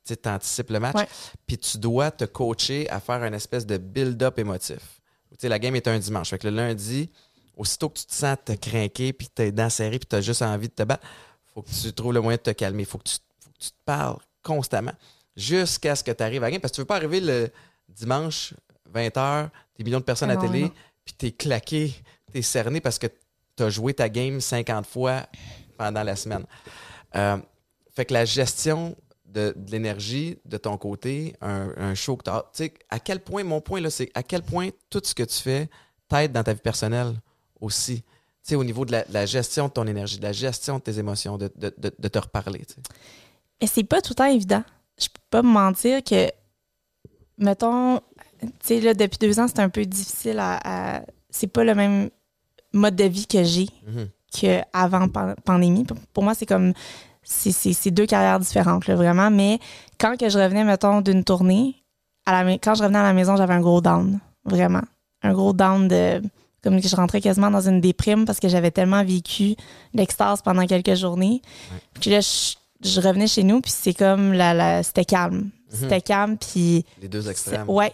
tu anticipes le match. Puis tu dois te coacher à faire une espèce de build-up émotif. La game est un dimanche. Fait que le lundi, aussitôt que tu te sens te craquer, puis t'es dents serrées, puis t'as juste envie de te battre, faut que tu trouves le moyen de te calmer. Faut que tu, faut que tu te parles constamment jusqu'à ce que tu arrives à rien. Parce que tu veux pas arriver le dimanche, 20h, des millions de personnes à Non, télé, puis t'es claqué, t'es cerné parce que t'as joué ta game 50 fois pendant la semaine. Euh, fait que la gestion de, de l'énergie de ton côté, un, un show que tu as. Tu sais, à quel point, mon point, là, c'est à quel point tout ce que tu fais t'aide dans ta vie personnelle aussi. Tu sais, au niveau de la, de la gestion de ton énergie, de la gestion de tes émotions, de, de- de- te reparler. tu sais. Mais c'est pas tout le temps évident. Je peux pas me mentir que, mettons, sais, là, depuis deux ans, c'est un peu difficile à. à- c'est pas le même mode de vie que j'ai Mhm. qu'avant pan- pandémie. Pour- moi, c'est comme. C'est deux carrières différentes, là, vraiment. Mais quand que je revenais, mettons, d'une tournée, à la, quand je revenais à la maison, j'avais un gros down. Vraiment. Un gros down de. Comme que je rentrais quasiment dans une déprime parce que j'avais tellement vécu l'extase pendant quelques journées. Puis là, je, je revenais chez nous, puis c'est comme la, la c'était calme. C'était calme, puis Les deux extrêmes. Ouais,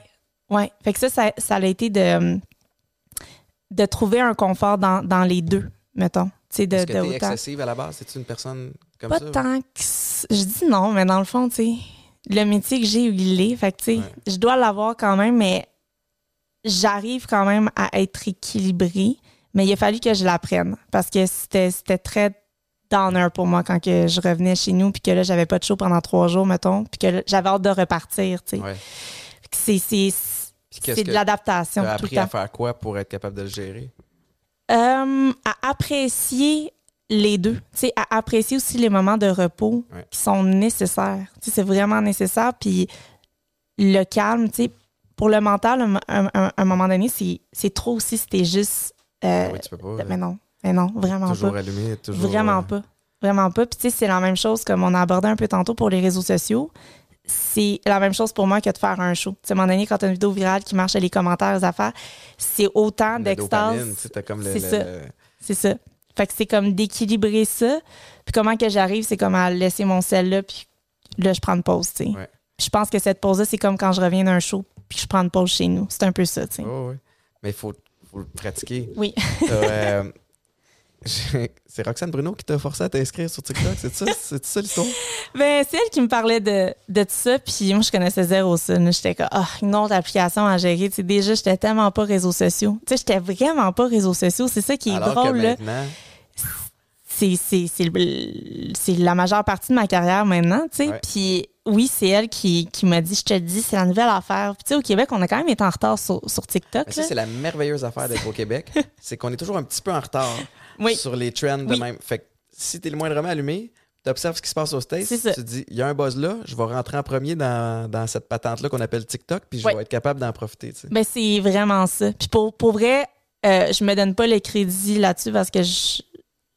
ouais. Fait que ça, ça, ça a été de, de trouver un confort dans, dans les deux, mettons. Tu sais, de, Est-ce que t'es excessive à la base? Es-tu une personne comme Pas ça? tant que. Je dis non, mais dans le fond, tu sais, le métier que j'ai, il l'est. Fait que, tu sais, Ouais. je dois l'avoir quand même, mais j'arrive quand même à être équilibrée. Mais il a fallu que je l'apprenne parce que c'était c'était très downer pour moi quand que je revenais chez nous puis que là, j'avais pas de show pendant trois jours, mettons, puis que j'avais hâte de repartir, tu sais. Ouais. C'est c'est- de l'adaptation tu as tout appris à temps. faire quoi pour être capable de le gérer? Euh, à apprécier les deux. Tu sais, à apprécier aussi les moments de repos Ouais. qui sont nécessaires. Tu sais, c'est vraiment nécessaire. Puis le calme, tu sais, pour le mental, un, un- un- un moment donné, c'est trop aussi si t'es juste. euh, Ah oui, tu peux pas. mais non, mais non, vraiment toujours pas. allumé, toujours. Vraiment euh, pas. Vraiment pas. Puis tu sais, c'est la même chose comme on a abordé un peu tantôt pour les réseaux sociaux. C'est la même chose pour moi que de faire un show. Tu sais, à un moment donné, quand t'as une vidéo virale qui marche les commentaires, les affaires, c'est autant d'extase. tu C'est ça. le- C'est ça. Fait que c'est comme d'équilibrer ça. Puis comment que j'arrive, c'est comme à laisser mon sel là, puis là, je prends une pause, tu sais. Ouais. Je pense que cette pause-là, c'est comme quand je reviens d'un show, puis je prends une pause chez nous. C'est un peu ça, tu sais. Oh, oui. Mais il faut, faut le pratiquer. Oui. Euh, c'est Roxane Bruno qui t'a forcé à t'inscrire sur TikTok, c'est ça? C'est ça l'histoire? Ben, c'est elle qui me parlait de, de tout ça, puis moi, je connaissais zéro ça. J'étais comme, ah, une autre application à gérer. Tu sais, déjà, j'étais tellement pas réseaux sociaux. Tu sais, j'étais vraiment pas réseaux sociaux. C'est ça qui est Alors drôle, que là. c'est la majeure partie de ma carrière maintenant, tu sais. Ouais. Puis oui, c'est elle qui, qui m'a dit, je te le dis, c'est la nouvelle affaire. Puis tu sais, au Québec, on a quand même été en retard sur, sur TikTok. mais ça, là. c'est la merveilleuse affaire d'être au Québec, c'est qu'on est toujours un petit peu en retard Oui. sur les trends de même. Fait que si t'es le moindrement allumé, observes ce qui se passe au States, tu te dis, il y a un buzz là, je vais rentrer en premier dans, dans cette patente-là qu'on appelle TikTok, puis je Ouais. vais être capable d'en profiter. tu sais. Ben, c'est vraiment ça. Puis pour, pour vrai, euh, je me donne pas le crédit là-dessus parce que je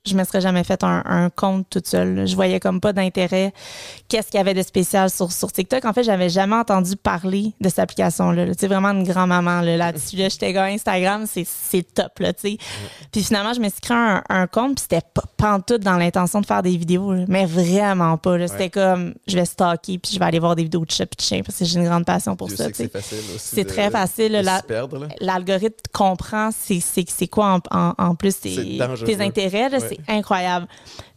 je me serais jamais fait un, un compte toute seule. là. Je voyais comme pas d'intérêt. Qu'est-ce qu'il y avait de spécial sur, sur TikTok? En fait, j'avais jamais entendu parler de cette application-là. là. Tu sais, vraiment une grand-maman là, là-dessus. Là, J'étais gars Instagram, c'est top, là, tu sais. Puis finalement, je me suis créé un, un compte, puis c'était pas pantoute dans l'intention de faire des vidéos, là. mais vraiment pas. là. C'était comme, je vais stalker, puis je vais aller voir des vidéos de chats de chiens, parce que j'ai une grande passion pour Dieu ça, c'est. C'est très facile, là. l'algorithme comprend c'est quoi en, en, en plus tes, tes intérêts là, Ouais. Incroyable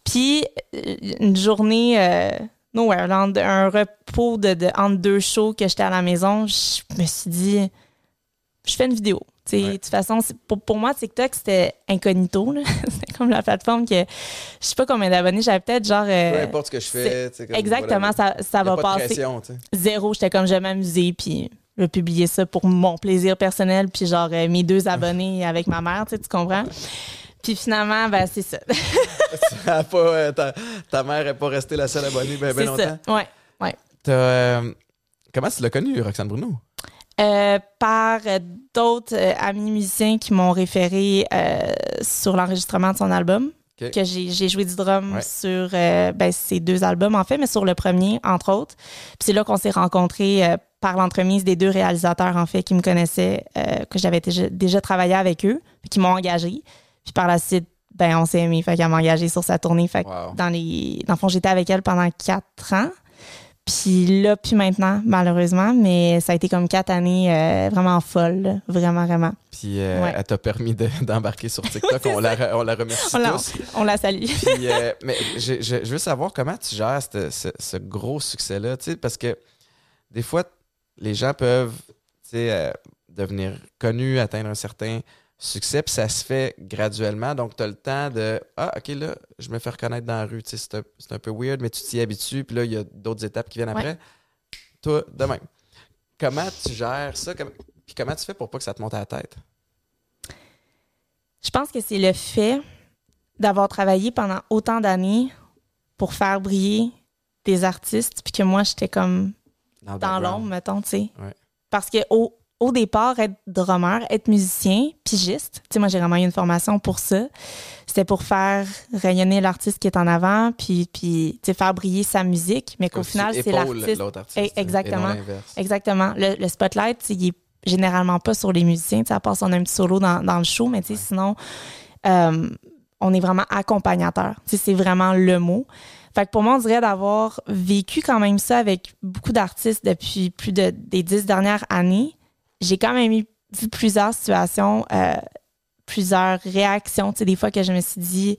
puis euh, une journée euh, nowhere un repos de, de entre deux shows que j'étais à la maison je me suis dit je fais une vidéo Tu sais, Ouais. De toute façon, pour, pour moi, TikTok, c'était incognito. C'était comme la plateforme que je sais pas combien d'abonnés, j'avais peut-être genre. euh, Peu importe ce que je fais. tu sais, comme, exactement, voilà. ça, ça va pas passer pression, zéro. J'étais comme, je vais m'amuser, puis je vais publier ça pour mon plaisir personnel, puis genre euh, mes deux abonnés avec ma mère, tu comprends? Puis finalement, ben c'est ça. Ça pas, euh, ta, ta mère n'est pas restée la seule abonnée bien c'est longtemps. ça. Ouais, ouais. Euh, comment tu l'as connue, Roxane Bruno? Euh, par euh, d'autres amis musiciens qui m'ont référé sur l'enregistrement de son album. Que j'ai j'ai joué du drum Ouais. sur euh, ben, ces deux albums, en fait, mais sur le premier, entre autres. Puis c'est là qu'on s'est rencontrés euh, par l'entremise des deux réalisateurs, en fait, qui me connaissaient, euh, que j'avais déjà, déjà travaillé avec eux, puis qui m'ont engagé. Puis par la suite, ben, on s'est aimés, fait qu'elle m'a engagé sur sa tournée. Fait que Wow. dans les. Dans le fond, j'étais avec elle pendant quatre ans. Puis là, puis maintenant, malheureusement, mais ça a été comme quatre années euh, vraiment folles, vraiment, vraiment. Puis euh, elle t'a permis d'embarquer sur TikTok. on, la, on la remercie on tous. on la salue. Puis, euh, mais je, je, veux savoir comment tu gères ce, ce, gros succès-là, parce que des fois, les gens peuvent devenir connus, atteindre un certain succès, puis ça se fait graduellement. Donc, tu as le temps de Ah, OK, là, je me fais reconnaître dans la rue. C'est un, un, peu weird, mais tu t'y habitues, puis là, il y a d'autres étapes qui viennent après. Toi, de même. Comment tu gères ça? Puis comment tu fais pour pas que ça te monte à la tête? Je pense que c'est le fait d'avoir travaillé pendant autant d'années pour faire briller des artistes, puis que moi, j'étais comme dans, l'ombre, mettons, tu sais. Parce que au, au départ, être drummer, être musicien, pigiste, tu sais, moi, j'ai vraiment eu une formation pour ça. C'était pour faire rayonner l'artiste qui est en avant, puis, puis tu sais, faire briller sa musique, mais qu'au final, c'est l'artiste. Exactement. exactement. Le, spotlight, il est généralement pas sur les musiciens, tu sais, à part si on a un petit solo dans, dans le show, mais tu sais, sinon, euh, on est vraiment accompagnateur. Tu sais, c'est vraiment le mot. Fait que pour moi, on dirait d'avoir vécu quand même ça avec beaucoup d'artistes depuis plus de, des dix dernières années j'ai quand même vu plusieurs situations, euh, plusieurs réactions. Tu sais, des fois que je me suis dit,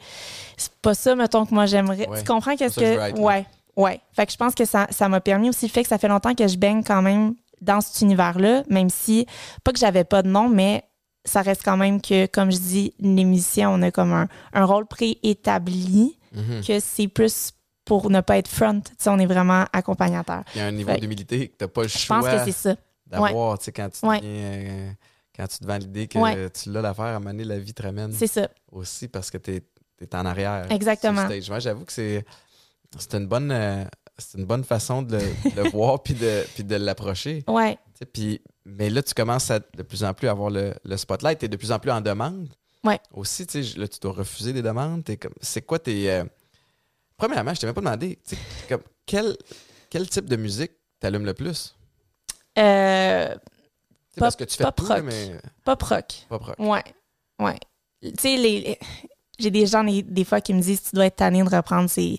c'est pas ça, mettons, que moi j'aimerais. Tu comprends qu'est-ce que. ouais, ouais. Fait que je pense que ça, ça m'a permis aussi le fait que ça fait longtemps que je baigne quand même dans cet univers-là, même si, pas que j'avais pas de nom, mais ça reste quand même que, comme je dis, les musiciens, on a comme un, un rôle préétabli, mm-hmm. que c'est plus pour ne pas être front. Tu sais, on est vraiment accompagnateur. Il y a un niveau d'humilité que tu n'as pas le choix. Je pense que c'est ça d'avoir, tu sais, quand tu euh, quand tu te l'idée que tu l'as l'affaire, à mener la vie te ramène. C'est ça. Aussi parce que tu es, en arrière. Exactement. Moi, j'avoue que c'est une bonne euh, c'est une bonne façon de le, voir puis de, puis de l'approcher. Ouais. Puis, mais là, tu commences à de plus en plus avoir le, le spotlight. Tu es de plus en plus en demande. Ouais. Aussi, tu sais, là, tu dois refuser des demandes. C'est quoi tes. Euh, premièrement, je t'ai même pas demandé, comme, quel, quel type de musique t'allume le plus? Euh, parce que tu fais pop rock. mais... Pop rock. Pop rock. Ouais. Ouais. Tu sais, les, j'ai des gens des, fois qui me disent tu dois être tanné de reprendre ces,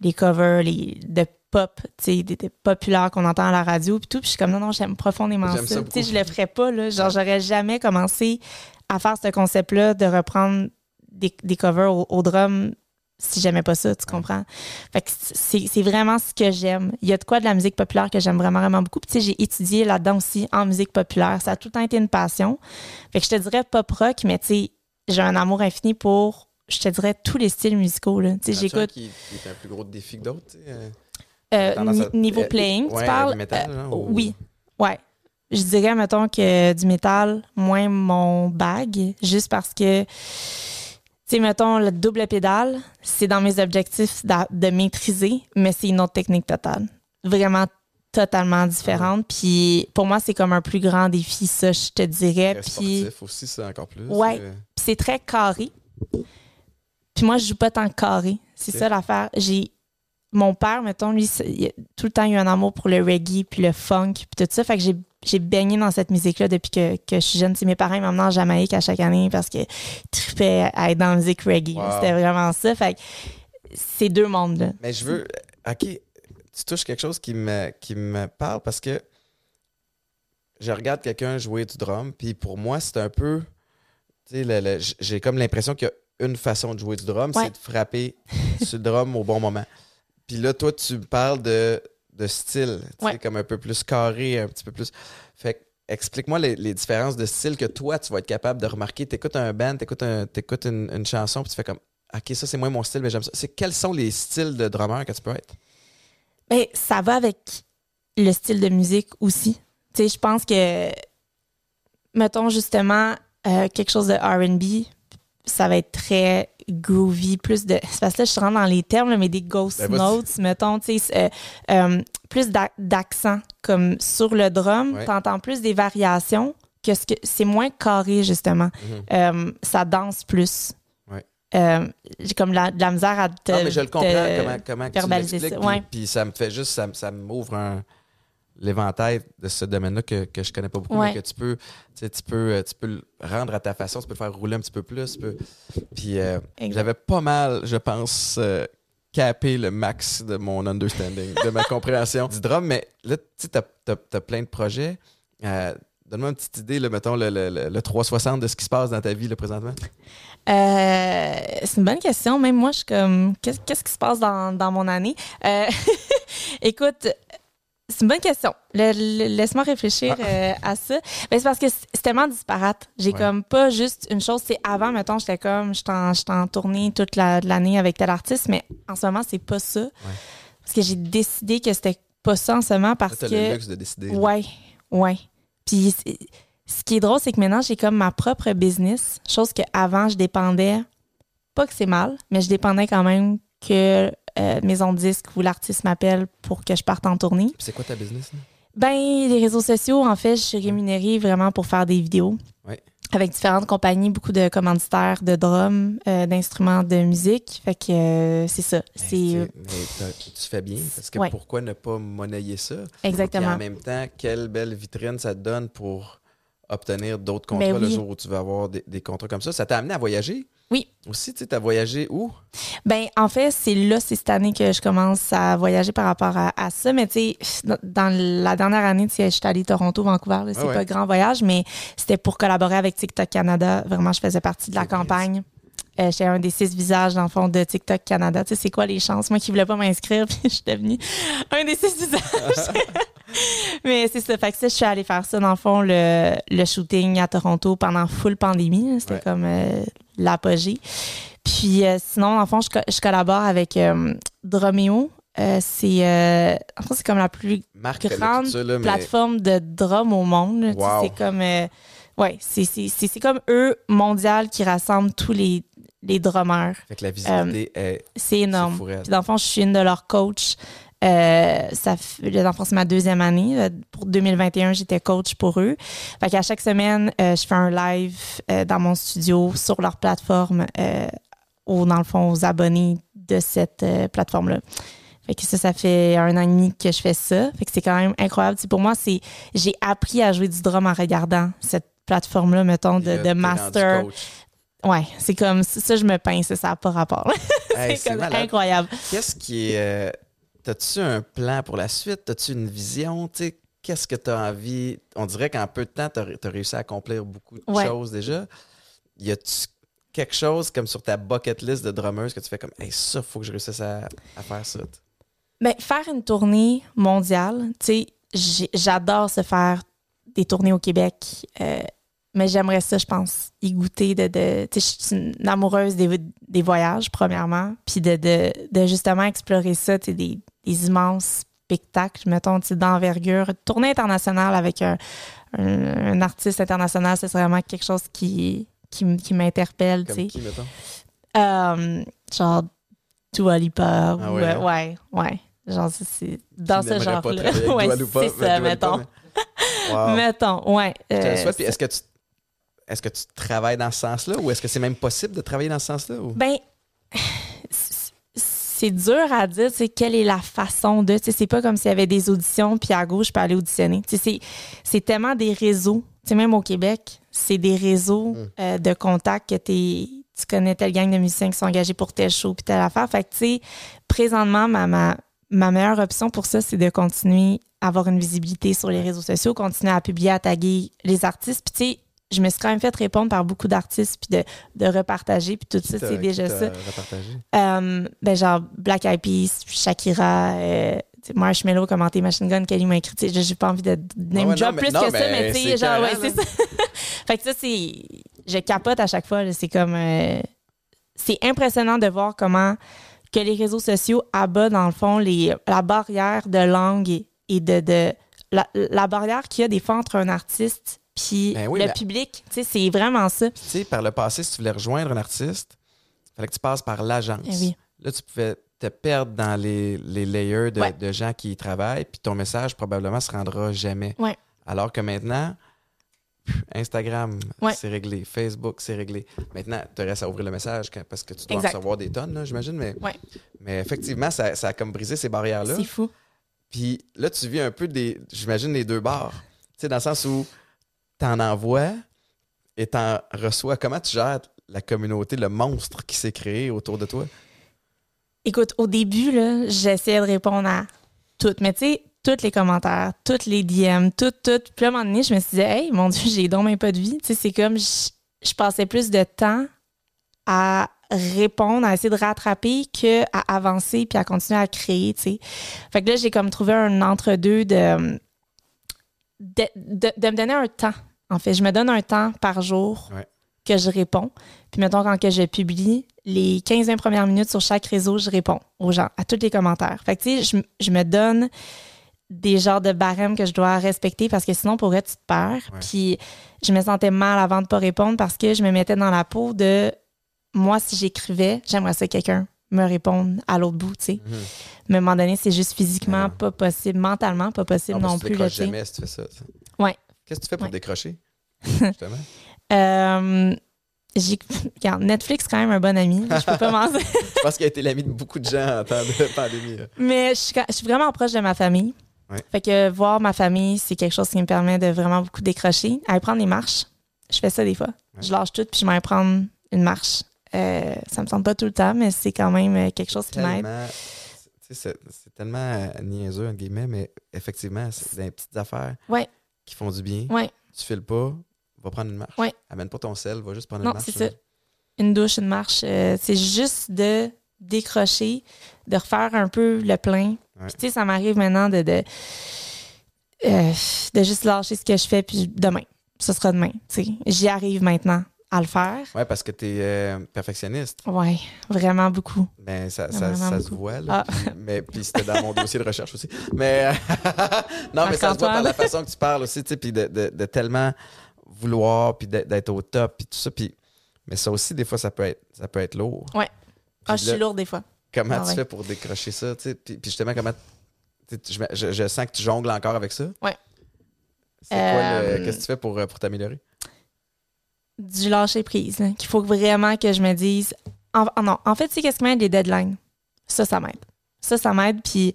les covers les, de pop, tu sais, des, populaires qu'on entend à la radio puis tout. Puis je suis comme non, non, j'aime profondément ça. Tu sais, je le ferais pas, là. Genre, j'aurais jamais commencé à faire ce concept-là de reprendre des, des covers au, au drum si j'aimais pas ça, tu comprends? Fait que c'est vraiment ce que j'aime. Il y a de quoi de la musique populaire que j'aime vraiment, vraiment beaucoup. Puis, tu sais, j'ai étudié là-dedans aussi en musique populaire. Ça a tout le temps été une passion. Fait que je te dirais pop rock, mais tu sais, j'ai un amour infini pour, je te dirais, tous les styles musicaux. Tu sais, j'écoute. Qui, qui est un plus gros défi que d'autres, euh, euh niveau euh, playing, tu parles? Métal, hein, Oui. Ouais. Je dirais, mettons, que du métal, moins mon bag, juste parce que sais, mettons, le double pédale, c'est dans mes objectifs de, maîtriser, mais c'est une autre technique totale. Vraiment totalement différente. Puis pour moi, c'est comme un plus grand défi, ça, je te dirais. Puis sportif aussi, c'est encore plus. Ouais. Euh. c'est très carré. Puis moi, je joue pas tant carré. C'est ça l'affaire. J'ai mon père, mettons, lui, tout le temps eu un amour pour le reggae puis le funk puis tout ça. Fait que j'ai j'ai baigné dans cette musique-là depuis que, que, je suis jeune. mes parents m'emmenaient en Jamaïque à chaque année parce qu'ils trippaient à être dans la musique reggae. C'était vraiment ça. Fait c'est deux mondes. Mais je veux. OK, tu touches quelque chose qui me, qui me parle parce que je regarde quelqu'un jouer du drum, puis pour moi, c'est un peu. Tu sais, j'ai comme l'impression qu'il y a une façon de jouer du drum, c'est de frapper sur le drum au bon moment. Puis là, toi, tu parles de de style, comme un peu plus carré, un petit peu plus. Fait explique-moi les, différences de style que toi, tu vas être capable de remarquer. Tu écoutes un band, tu écoutes, un, une, une, chanson, puis tu fais comme OK, ça, c'est moins mon style, mais j'aime ça. C'est, quels sont les styles de drummer que tu peux être? Ben, ça va avec le style de musique aussi. Tu sais, je pense que, mettons justement, euh, quelque chose de RB, ça va être très groovy, plus de. C'est parce que là, je rentre dans les termes, mais des ghost ben, notes, mettons, tu sais, euh, euh, plus d'accent comme sur le drum. tu T'entends plus des variations que ce que c'est moins carré, justement. Mm-hmm. Euh, ça danse plus. j'ai comme la, de la misère à te. Non, mais je le comprends comment, comment tu l'expliques. Puis, puis, ça me fait juste, ça, ça m'ouvre un l'éventail de ce domaine-là que, que je connais pas beaucoup, mais que tu peux, tu peux, euh, tu peux le rendre à ta façon, tu peux le faire rouler un petit peu plus. Puis euh, j'avais pas mal, je pense, euh, capé le max de mon understanding, de ma compréhension du drum. Mais là, tu sais, t'as, t'as- t'as plein de projets. Euh, Donne-moi une petite idée, là, mettons, le, le- le- le 360 de ce qui se passe dans ta vie là, présentement. Euh, c'est une bonne question. Même moi, je suis comme, qu'est- qu'est-ce qui se passe dans, dans mon année? Euh, écoute, c'est une bonne question. Laisse-moi réfléchir euh, à ça. Ben, c'est parce que c'est tellement disparate. J'ai Ouais. comme pas juste une chose. C'est avant, mettons, j'étais comme, j'étais en, j'étais en tournée toute la- l'année avec tel artiste, mais en ce moment, c'est pas ça. Parce que j'ai décidé que c'était pas ça en ce moment Là, parce t'as que. le luxe de décider. là. Ouais, ouais. Puis ce qui est drôle, c'est que maintenant, j'ai comme ma propre business, chose qu'avant, je dépendais, pas que c'est mal, mais je dépendais quand même que euh, Maison de disque ou l'artiste m'appelle pour que je parte en tournée. Puis c'est quoi ta business? là? Ben, les réseaux sociaux, en fait, je suis rémunérée vraiment pour faire des vidéos. Ouais. Avec différentes compagnies, beaucoup de commanditaires de drums, euh, d'instruments de musique. Fait que euh, c'est ça. Ben, C'est tu- mais fais bien, parce que Ouais. pourquoi ne pas monnayer ça? Exactement. en même temps, quelle belle vitrine ça te donne pour obtenir d'autres contrats Ben le oui. jour où tu vas avoir des, des contrats comme ça? Ça t'a amené à voyager? Oui. Aussi, tu sais, t'as voyagé où? Ben, en fait, c'est là, c'est cette année que je commence à voyager par rapport à, à ça. Mais tu sais, dans- la dernière année, tu sais, je suis allée Toronto, Vancouver. C'est Ah ouais. pas un grand voyage, mais c'était pour collaborer avec TikTok Canada. Vraiment, je faisais partie de la campagne. Euh, J'étais un des six visages, dans le fond, de TikTok Canada. Tu sais, c'est quoi les chances? Moi qui voulais pas m'inscrire, puis je suis devenue un des six visages. Mais c'est ça. Fait que ça, je suis allée faire ça, dans le fond, le, le shooting à Toronto pendant full pandémie. C'était Ouais. comme euh, l'apogée. Puis euh, sinon, le fond, je, co- je collabore avec euh, Dromeo. Euh, c'est euh, en c'est comme la plus grande là, mais plateforme de drum au monde. Wow. C'est comme euh, ouais, c'est, comme eux mondial qui rassemble tous les, les drummers. fait que la visibilité est C'est énorme. Puis dans le fond, je suis une de leurs coachs. Euh, ça dans c'est ma deuxième année. Euh, Pour 2021, j'étais coach pour eux. Fait qu'à chaque semaine, euh, je fais un live euh, dans mon studio sur leur plateforme, aux, dans le fond, aux abonnés de cette plateforme-là. Fait que ça, ça fait un an et demi que je fais ça. Fait que c'est quand même incroyable. Tu sais, pour moi, c'est j'ai appris à jouer du drum en regardant cette plateforme-là, mettons, de, master. Ouais, c'est comme ça, je me pince, ça n'a pas rapport. C'est incroyable. Qu'est-ce qui est. T'as-tu un plan pour la suite? T'as-tu une vision? Qu'est-ce que tu as envie? On dirait qu'en peu de temps, tu as, réussi à accomplir beaucoup de Ouais. choses déjà. Y a-tu quelque chose comme sur ta bucket list de drummeuse que tu fais comme, hey, ça, faut que je réussisse à, à faire ça? Ben, faire une tournée mondiale, tu sais, j'adore se faire des tournées au Québec, euh, mais j'aimerais ça, je pense, y goûter de. de je suis une amoureuse des, des voyages, premièrement, puis de, de, de justement explorer ça, des, des immenses spectacles, mettons, d'envergure. Tournée internationale avec un, un, un artiste international, c'est vraiment quelque chose qui, qui, qui m'interpelle, Comme qui, mettons? Euh, genre Dua Lipa. Ah ou, ouais, euh, hein? ouais, ouais. Genre, c'est- dans ce genre-là. Ouais, c'est ça, mettons. Wow. Mettons, ouais. Je te le euh, souhaite. Est-ce que tu est-ce que tu travailles dans ce sens-là ou est-ce que c'est même possible de travailler dans ce sens-là? Ou... Ben, c'est dur à dire, tu sais, quelle est la façon de. Tu sais, c'est pas comme s'il y avait des auditions, puis à gauche, je peux aller auditionner. Tu sais, c'est- c'est tellement des réseaux. Tu sais, même au Québec, c'est des réseaux Mm. euh, de contacts que t'es- tu connais telle gang de musiciens qui sont engagés pour tel show, puis telle affaire. Fait que, tu sais, présentement, ma, ma, ma meilleure option pour ça, c'est de continuer à avoir une visibilité sur les réseaux sociaux, continuer à publier, à taguer les artistes. Puis, tu sais, je me suis quand même fait répondre par beaucoup d'artistes, puis de, de repartager, puis tout ça, c'est déjà ça. Euh, ben genre Black Eyed Peas, Shakira, euh, Marshmello, commenté Machine Gun, Kelly m'a écrit. J'ai pas envie de name ouais, drop plus non, que ça, mais tu sais, genre, ouais, c'est ça. fait que ça, c'est. Je capote à chaque fois. C'est comme. euh, c'est impressionnant de voir comment que les réseaux sociaux abattent, dans le fond, les, la barrière de langue et, et de. de la, la barrière qu'il y a des fois entre un artiste puis Ben oui, le mais- public. C'est vraiment ça. Tu sais, par le passé, si tu voulais rejoindre un artiste, il fallait que tu passes par l'agence. Eh oui. Là, tu pouvais te perdre dans les, les layers de, Ouais. de gens qui y travaillent, puis ton message probablement se rendra jamais. Ouais. Alors que maintenant, Instagram, Ouais. c'est réglé. Facebook, c'est réglé. Maintenant, tu restes à ouvrir le message parce que tu dois en Exact. recevoir des tonnes, j'imagine. Mais, mais effectivement, ça, ça a comme brisé ces barrières-là. C'est fou. Puis là, tu vis un peu des, j'imagine, les deux barres. Tu sais, dans le sens où t'en envoies et t'en reçois. Comment tu gères la communauté, le monstre qui s'est créé autour de toi? Écoute, au début, là, j'essayais de répondre à toutes. Mais tu sais, tous les commentaires, toutes les DM, tout, tout. Puis à un moment donné, je me suis dit, hey, mon Dieu, j'ai donc même pas de vie. Tu sais, c'est comme, je, je passais plus de temps à répondre, à essayer de rattraper que à avancer puis à continuer à créer, tu sais. Fait que là, j'ai comme trouvé un entre-deux de, de, de, de me donner un temps. En fait, je me donne un temps par jour Ouais. que je réponds. Puis mettons, quand que je publie, les 15-20 premières minutes sur chaque réseau, je réponds aux gens, à tous les commentaires. Fait que tu sais, je, je me donne des genres de barèmes que je dois respecter parce que sinon, pour vrai, tu te perds. Ouais. Puis je me sentais mal avant de pas répondre parce que je me mettais dans la peau de moi, si j'écrivais, j'aimerais ça que quelqu'un me réponde à l'autre bout, tu sais. Mhm. Mais à un moment donné, c'est juste physiquement Ouais. pas possible, mentalement pas possible Non, non, tu plus. Tu jamais si tu fais ça. ça. Ouais. Qu'est-ce que tu fais pour Ouais. décrocher, justement? Euh, j'ai- regarde, Netflix, quand même un bon ami. Je peux pas mentir. Je pense qu'il a été l'ami de beaucoup de gens en temps de pandémie. là. Mais je suis, quand- je suis vraiment proche de ma famille. Ouais. Fait que voir ma famille, c'est quelque chose qui me permet de vraiment beaucoup décrocher. Aller prendre des marches. Je fais ça des fois. Ouais. Je lâche tout puis je m'en vais prendre une marche. Euh, ça me semble pas tout le temps, mais c'est quand même euh, quelque chose qui m'aide. C'est tellement euh, niaiseux, entre guillemets, mais effectivement, c'est des petites affaires Ouais. qui font du bien. Ouais. Tu files pas, va prendre une marche. Ouais. Amène pas ton sel, va juste prendre Non, une marche. c'est ça. Une douche, une marche. euh, c'est juste de décrocher, de refaire un peu le plein. Puis tu sais, ça m'arrive maintenant de, de, euh, de juste lâcher ce que je fais, puis demain. Ce sera demain. tu sais. J'y arrive maintenant à le faire. Ouais, parce que tu es perfectionniste. Ouais, vraiment beaucoup. Ben, ça, ça, se voit. Là, Ah. Puis- mais puis c'était dans mon dossier de recherche aussi. Mais non, mais ça se voit par la façon que tu parles aussi, tu sais, puis de, de, de tellement vouloir, puis d'être au top, puis tout ça. Puis, mais ça aussi, des fois, ça peut être, ça peut être lourd. Ouais. Ah, je suis lourde des fois. Comment Ah tu ouais. fais pour décrocher ça? tu sais? Puis, puis justement, comment. Je, je- je sens que tu jongles encore avec ça. Ouais. C'est quoi le. Euh, Qu'est-ce que tu fais pour, euh, pour t'améliorer? Du lâcher prise. Qu'il faut vraiment que je me dise. En, non, en fait, sais, qu'est-ce qui m'aide? Les deadlines. Ça, ça m'aide. Ça, ça m'aide. Puis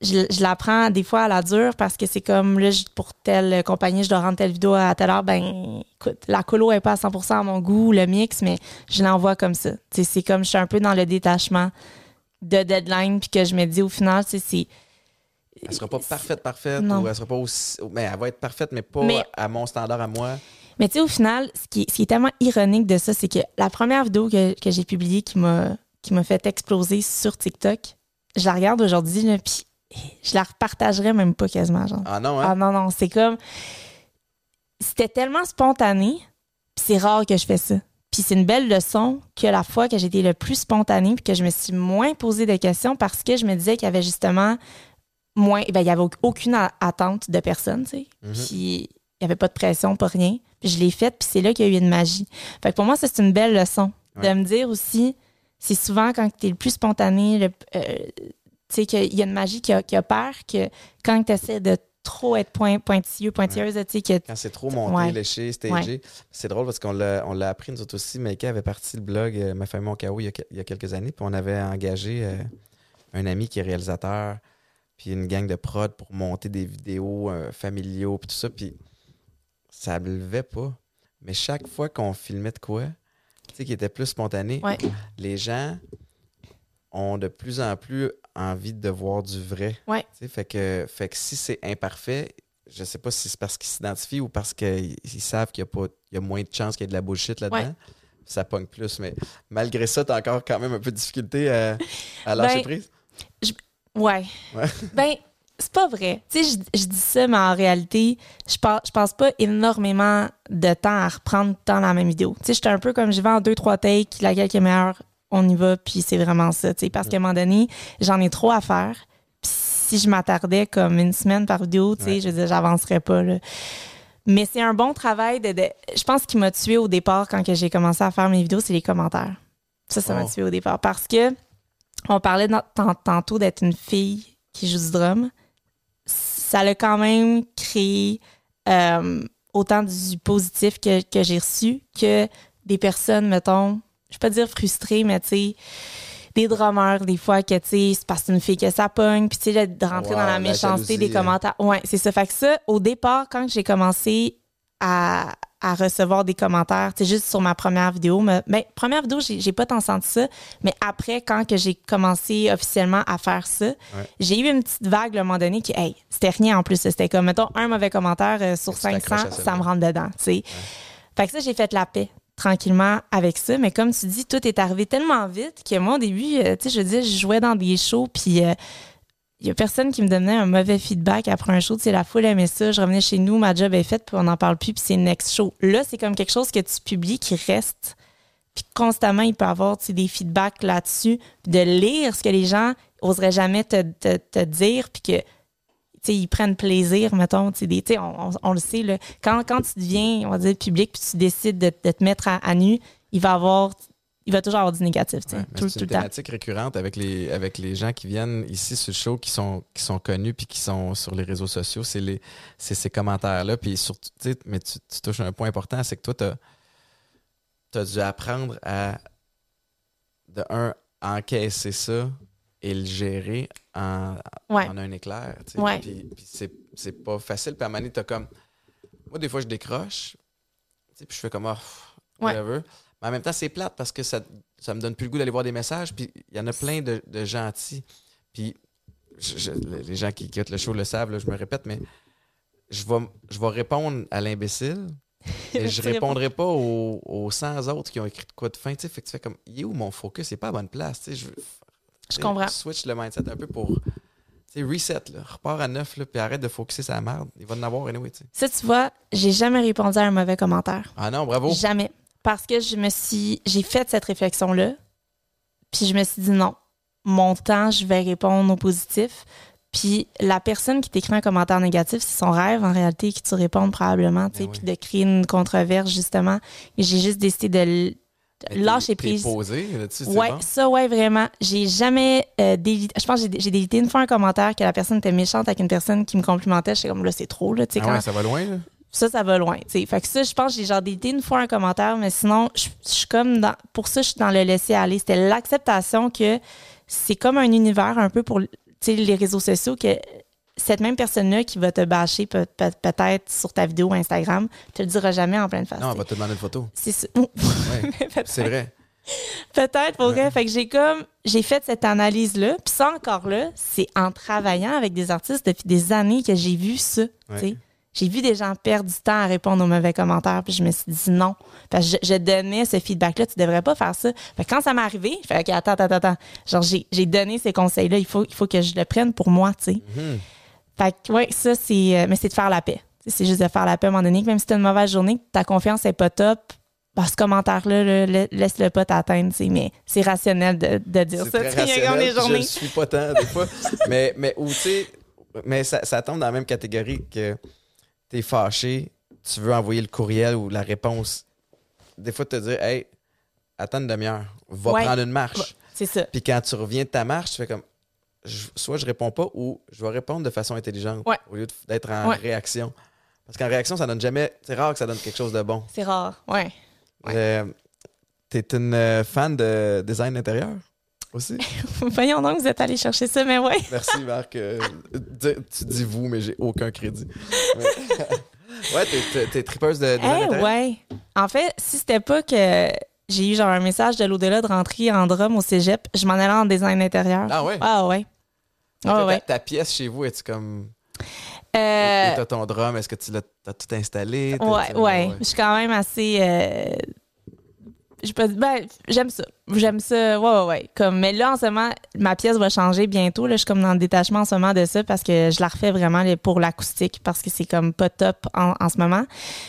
je, je l'apprends des fois à la dure parce que c'est comme là, pour telle compagnie, je dois rendre telle vidéo à telle heure. Ben, écoute, la colo est pas à 100 à mon goût, le mix, mais je l'envoie comme ça. C'est comme je suis un peu dans le détachement de deadline, puis que je me dis au final, c'est. Elle sera pas parfaite, parfaite, Non. ou elle sera pas aussi. Mais elle va être parfaite, mais pas Mais- à mon standard à moi. Mais tu sais, au final, ce qui, ce qui est tellement ironique de ça, c'est que la première vidéo que, que j'ai publiée qui m'a qui m'a fait exploser sur TikTok, je la regarde aujourd'hui, là, puis je la repartagerais même pas quasiment, genre. Ah non, Ah hein? non, non, c'est comme... C'était tellement spontané, puis c'est rare que je fais ça. Puis c'est une belle leçon que la fois que j'étais le plus spontanée, puis que je me suis moins posé de questions parce que je me disais qu'il y avait justement moins... Ben, il y avait au- aucune attente de personne, tu sais. Mhm. Puis il n'y avait pas de pression, pas rien. Puis je l'ai faite, puis c'est là qu'il y a eu une magie. Fait que pour moi, ça, c'est une belle leçon. Ouais. De me dire aussi, c'est souvent quand tu es le plus spontané, le- euh, tu sais, qu'il y a une magie qui, a- qui opère, que quand tu essaies de trop être point, pointilleux, pointilleuse, tu sais, que Quand c'est trop monté, Ouais. léché, stagé. C'est drôle parce qu'on l'a, appris, nous autres aussi. Maïka avait parti le blog euh, Ma famille, mon chaos il y, a, il y a quelques années. Puis on avait engagé euh, un ami qui est réalisateur, puis une gang de prod pour monter des vidéos euh, familiaux, puis tout ça. Puis ça ne levait pas. Mais chaque fois qu'on filmait de quoi, tu sais, qui était plus spontané, Ouais. les gens ont de plus en plus envie de voir du vrai. Ouais. Tu sais, Fait que, fait que si c'est imparfait, je sais pas si c'est parce qu'ils s'identifient ou parce qu'ils ils savent qu'il y, a pas- il y a moins de chances qu'il y ait de la bullshit là-dedans. Ouais. Ça pogne plus. Mais malgré ça, tu as encore quand même un peu de difficulté à, à lâcher Ben, prise. Ouais. Ouais. Ben, c'est pas vrai. Tu sais, je, je dis ça, mais en réalité, je pense, je passe pas énormément de temps à reprendre dans la même vidéo. Tu sais, j'étais un peu comme je vais en deux, trois takes, laquelle qui est meilleure, on y va, puis c'est vraiment ça. Tu sais, parce qu'à un moment donné, j'en ai trop à faire. Puis si je m'attardais comme une semaine par vidéo, tu sais, Ouais. je veux dire, j'avancerais pas, là. Mais c'est un bon travail de, de- Je pense qu'il m'a tué au départ quand j'ai commencé à faire mes vidéos, c'est les commentaires. Ça, ça m'a Oh. tué au départ. Parce que on parlait tant- tantôt d'être une fille qui joue du drum. Ça l'a quand même créé euh, autant du positif que, que j'ai reçu que des personnes, mettons, je vais pas dire frustrées, mais tu sais, des drummers, des fois, que tu sais, c'est parce que une fille que ça pogne, puis tu sais, de rentrer Wow, dans la méchanceté des hein. commentaires. Ouais, c'est ça. Fait que ça, au départ, quand j'ai commencé à, à recevoir des commentaires. C'est juste sur ma première vidéo. Mais, ben, première vidéo, j'ai pas tant senti ça. Mais après, quand que j'ai commencé officiellement à faire ça, j'ai eu une petite vague à un moment donné qui, hey, c'était rien en plus. C'était comme, mettons, un mauvais commentaire euh, sur Et tu t'accroches 500, à ça, me rentre dedans, tu sais. Fait que ça, j'ai fait la paix tranquillement avec ça. Mais comme tu dis, tout est arrivé tellement vite que moi, au début, euh, tu sais, je veux dire, je jouais dans des shows, puis euh, il y a personne qui me donnait un mauvais feedback après un show. Tu sais, la foule aimait ça. Je revenais chez nous, ma job est faite, puis on n'en parle plus, puis c'est next show. Là, c'est comme quelque chose que tu publies qui reste. Puis constamment, il peut y avoir tu sais, des feedbacks là-dessus, de lire ce que les gens oseraient jamais te, te, te dire, puis que tu sais, ils prennent plaisir, mettons. tu sais, on, le sait, là, quand, quand tu deviens, on va dire, public, puis tu décides de, de te mettre à, à nu, il va avoir, il va toujours avoir du négatif, tu sais, Ouais, tout, c'est tout une temps. thématique récurrente avec les, avec les gens qui viennent ici sur le show, qui sont, qui sont connus puis qui sont sur les réseaux sociaux. C'est les- c'est ces commentaires-là. Puis surtout, mais tu, tu touches un point important, c'est que toi, tu as, dû apprendre à, de un, encaisser ça et le gérer en, Ouais. en un éclair. Ouais. Puis, puis c'est, c'est pas facile. Puis à un moment donné, t'as comme. Moi, des fois, je décroche. Puis je fais comme. Ouais. whatever. Mais en même temps, c'est plate parce que ça, ça me donne plus le goût d'aller voir des messages. Puis il y en a plein de, de gentils. Puis je- je- les gens qui écoutent le show le savent, là, je me répète, mais je vais, je vais répondre à l'imbécile. Et je répondrai pas aux, aux 100 autres qui ont écrit de quoi de fin. Tu sais, fait que tu fais comme, il est où mon focus? Il n'est pas à bonne place. Tu sais, je, tu sais, comprends. Switch le mindset un peu pour. Tu sais, reset, là. Repars à neuf, là, puis arrête de focuser la merde. Il va en avoir anyway, tu sais. Ça, tu vois, j'ai jamais répondu à un mauvais commentaire. Ah non, bravo. Jamais. Parce que je me suis. J'ai fait cette réflexion-là. Puis je me suis dit non. Mon temps, je vais répondre au positif. Puis la personne qui t'écrit un commentaire négatif, c'est son rêve en réalité que tu répondes probablement, tu sais, oui. puis de créer une controverse justement. Et j'ai juste décidé de lâcher prise. posé Ouais, bon. ça, ouais, vraiment. J'ai jamais euh, Je pense que j'ai- délité une fois un commentaire que la personne était méchante avec une personne qui me complimentait. J'étais comme là, c'est trop, là, tu sais, Ah ouais, ça va loin, là. Ça, ça va loin. tu sais. Fait que ça, je pense que j'ai genre délité une fois un commentaire, mais sinon, je, suis comme dans. Pour ça, je suis dans le laisser aller. C'était l'acceptation que c'est comme un univers un peu pour les réseaux sociaux que cette même personne-là qui va te bâcher peut- peut- peut-être sur ta vidéo Instagram, te le dira jamais en pleine face. Non, on tu va te demander une photo. C'est ça. Ouais, Peut-être. c'est vrai. Peut-être, pour vrai. Ouais. Fait que j'ai comme, j'ai fait cette analyse-là. Puis ça encore là, c'est en travaillant avec des artistes depuis des années que j'ai vu ça. Ouais. J'ai vu des gens perdre du temps à répondre aux mauvais commentaires. Puis je me suis dit non. Que je, je donnais ce feedback-là. Tu devrais pas faire ça. Fait que quand ça m'est arrivé, je fais OK, attends, attends, attends. Genre, j'ai, donné ces conseils-là. Il faut, il faut que je le prenne pour moi, tu sais. Mhm. Fait que, ouais, ça, c'est. euh, mais c'est de faire la paix. C'est juste de faire la paix à un moment donné. que Même si t'as une mauvaise journée, que ta confiance est pas top, bah, ce commentaire-là, là, la- laisse-le pas t'atteindre. Mais c'est rationnel de, de dire ça. très rationnel, des journées. Je suis pas tant, des fois. mais, mais, ou, tu sais, mais ça, ça tombe dans la même catégorie que t'es fâché, tu veux envoyer le courriel ou la réponse. Des fois, te dire, hey, attends une demi-heure, va Ouais. prendre une marche. C'est ça. Puis quand tu reviens de ta marche, tu fais comme, je- soit je réponds pas ou je vais répondre de façon intelligente Ouais. au lieu d'être en Ouais. réaction. Parce qu'en réaction, ça donne jamais. C'est rare que ça donne quelque chose de bon. C'est rare. Ouais. Ouais. Euh, T'es une euh, fan de design intérieur? Aussi? Voyons donc, vous êtes allé chercher ça, mais ouais. Merci, Marc. Euh, tu dis vous, mais j'ai aucun crédit. Ouais, t'es- t'es, tripeuse de design Eh ouais. En fait, si c'était pas que j'ai eu genre un message de l'au-delà de rentrer en drum au cégep, je m'en allais en design intérieur. Ah ouais? Ah ouais. Ah ta- ouais. Ta, pièce chez vous, es-tu comme. Euh, T'as ton drum, est-ce que tu l'as t'as tout installé? T'as- Ouais, ouais. Je suis quand même assez. Euh... Je peux ben, j'aime ça. J'aime ça. Ouais, ouais, ouais. Comme, mais là, en ce moment, ma pièce va changer bientôt. Là, je suis comme dans le détachement en ce moment de ça parce que je la refais vraiment là, pour l'acoustique parce que c'est comme pas top en, en ce moment.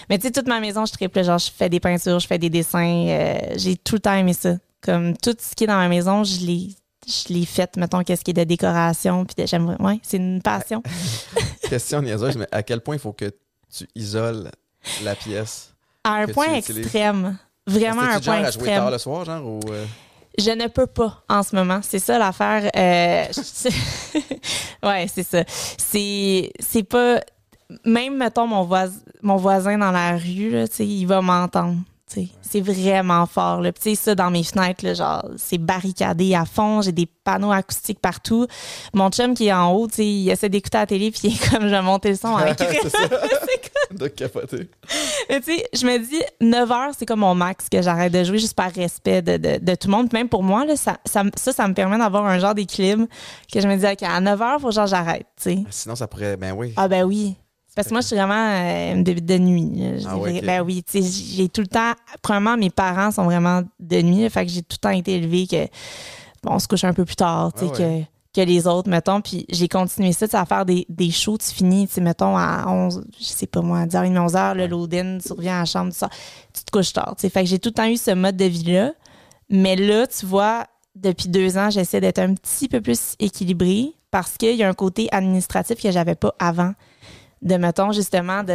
Mais tu sais, toute ma maison, je triple. Genre, je fais des peintures, je fais des dessins. euh, j'ai tout le temps aimé ça. Comme tout ce qui est dans ma maison, je l'ai. Je l'ai fait, mettons, qu'est-ce qui est de décoration. Puis j'aime. Ouais, c'est une passion. Question niaiseuse, mais à quel point il faut que tu isoles la pièce? À un point extrême. Vraiment un tu genre point à jouer extrême. tard le soir, genre? Ou, euh, Je ne peux pas en ce moment. C'est ça l'affaire. Euh, ouais, c'est ça. C'est, c'est pas. Même, mettons, mon, voisin, mon voisin dans la rue, là, il va m'entendre. C'est vraiment fort. Là. Puis, ça, dans mes fenêtres, là, genre, c'est barricadé à fond. J'ai des panneaux acoustiques partout. Mon chum qui est en haut, il essaie d'écouter la télé, puis il est comme, je vais monter le son avec c'est. de capoter. Mais tu sais, je me dis, 9 heures, c'est comme mon max que j'arrête de jouer juste par respect de, de, de tout le monde. Puis même pour moi, là, ça, ça, ça, ça me permet d'avoir un genre d'équilibre que je me dis, OK, à 9 heures, faut genre j'arrête, tu sais. Sinon, ça pourrait. Ben oui. Ah ben oui. Parce que moi, je suis vraiment euh, bébé de nuit. Ah ouais. Ben oui, tu sais, j'ai tout le temps... Premièrement, mes parents sont vraiment de nuit. fait que j'ai tout le temps été élevée que... Bon, on se couche un peu plus tard, tu sais, Ah ouais. que, que les autres, mettons. Puis j'ai continué ça, tu sais, à faire des, des shows. Tu finis, tu sais, mettons, à 11... Je sais pas moi, 10h30, 11h, le load-in, tu reviens à la chambre, tu, sors, tu te couches tard, tu sais. Fait que j'ai tout le temps eu ce mode de vie-là. Mais là, tu vois, depuis deux ans, j'essaie d'être un petit peu plus équilibrée parce qu'il y a un côté administratif que j'avais pas avant. De, mettons, justement, de,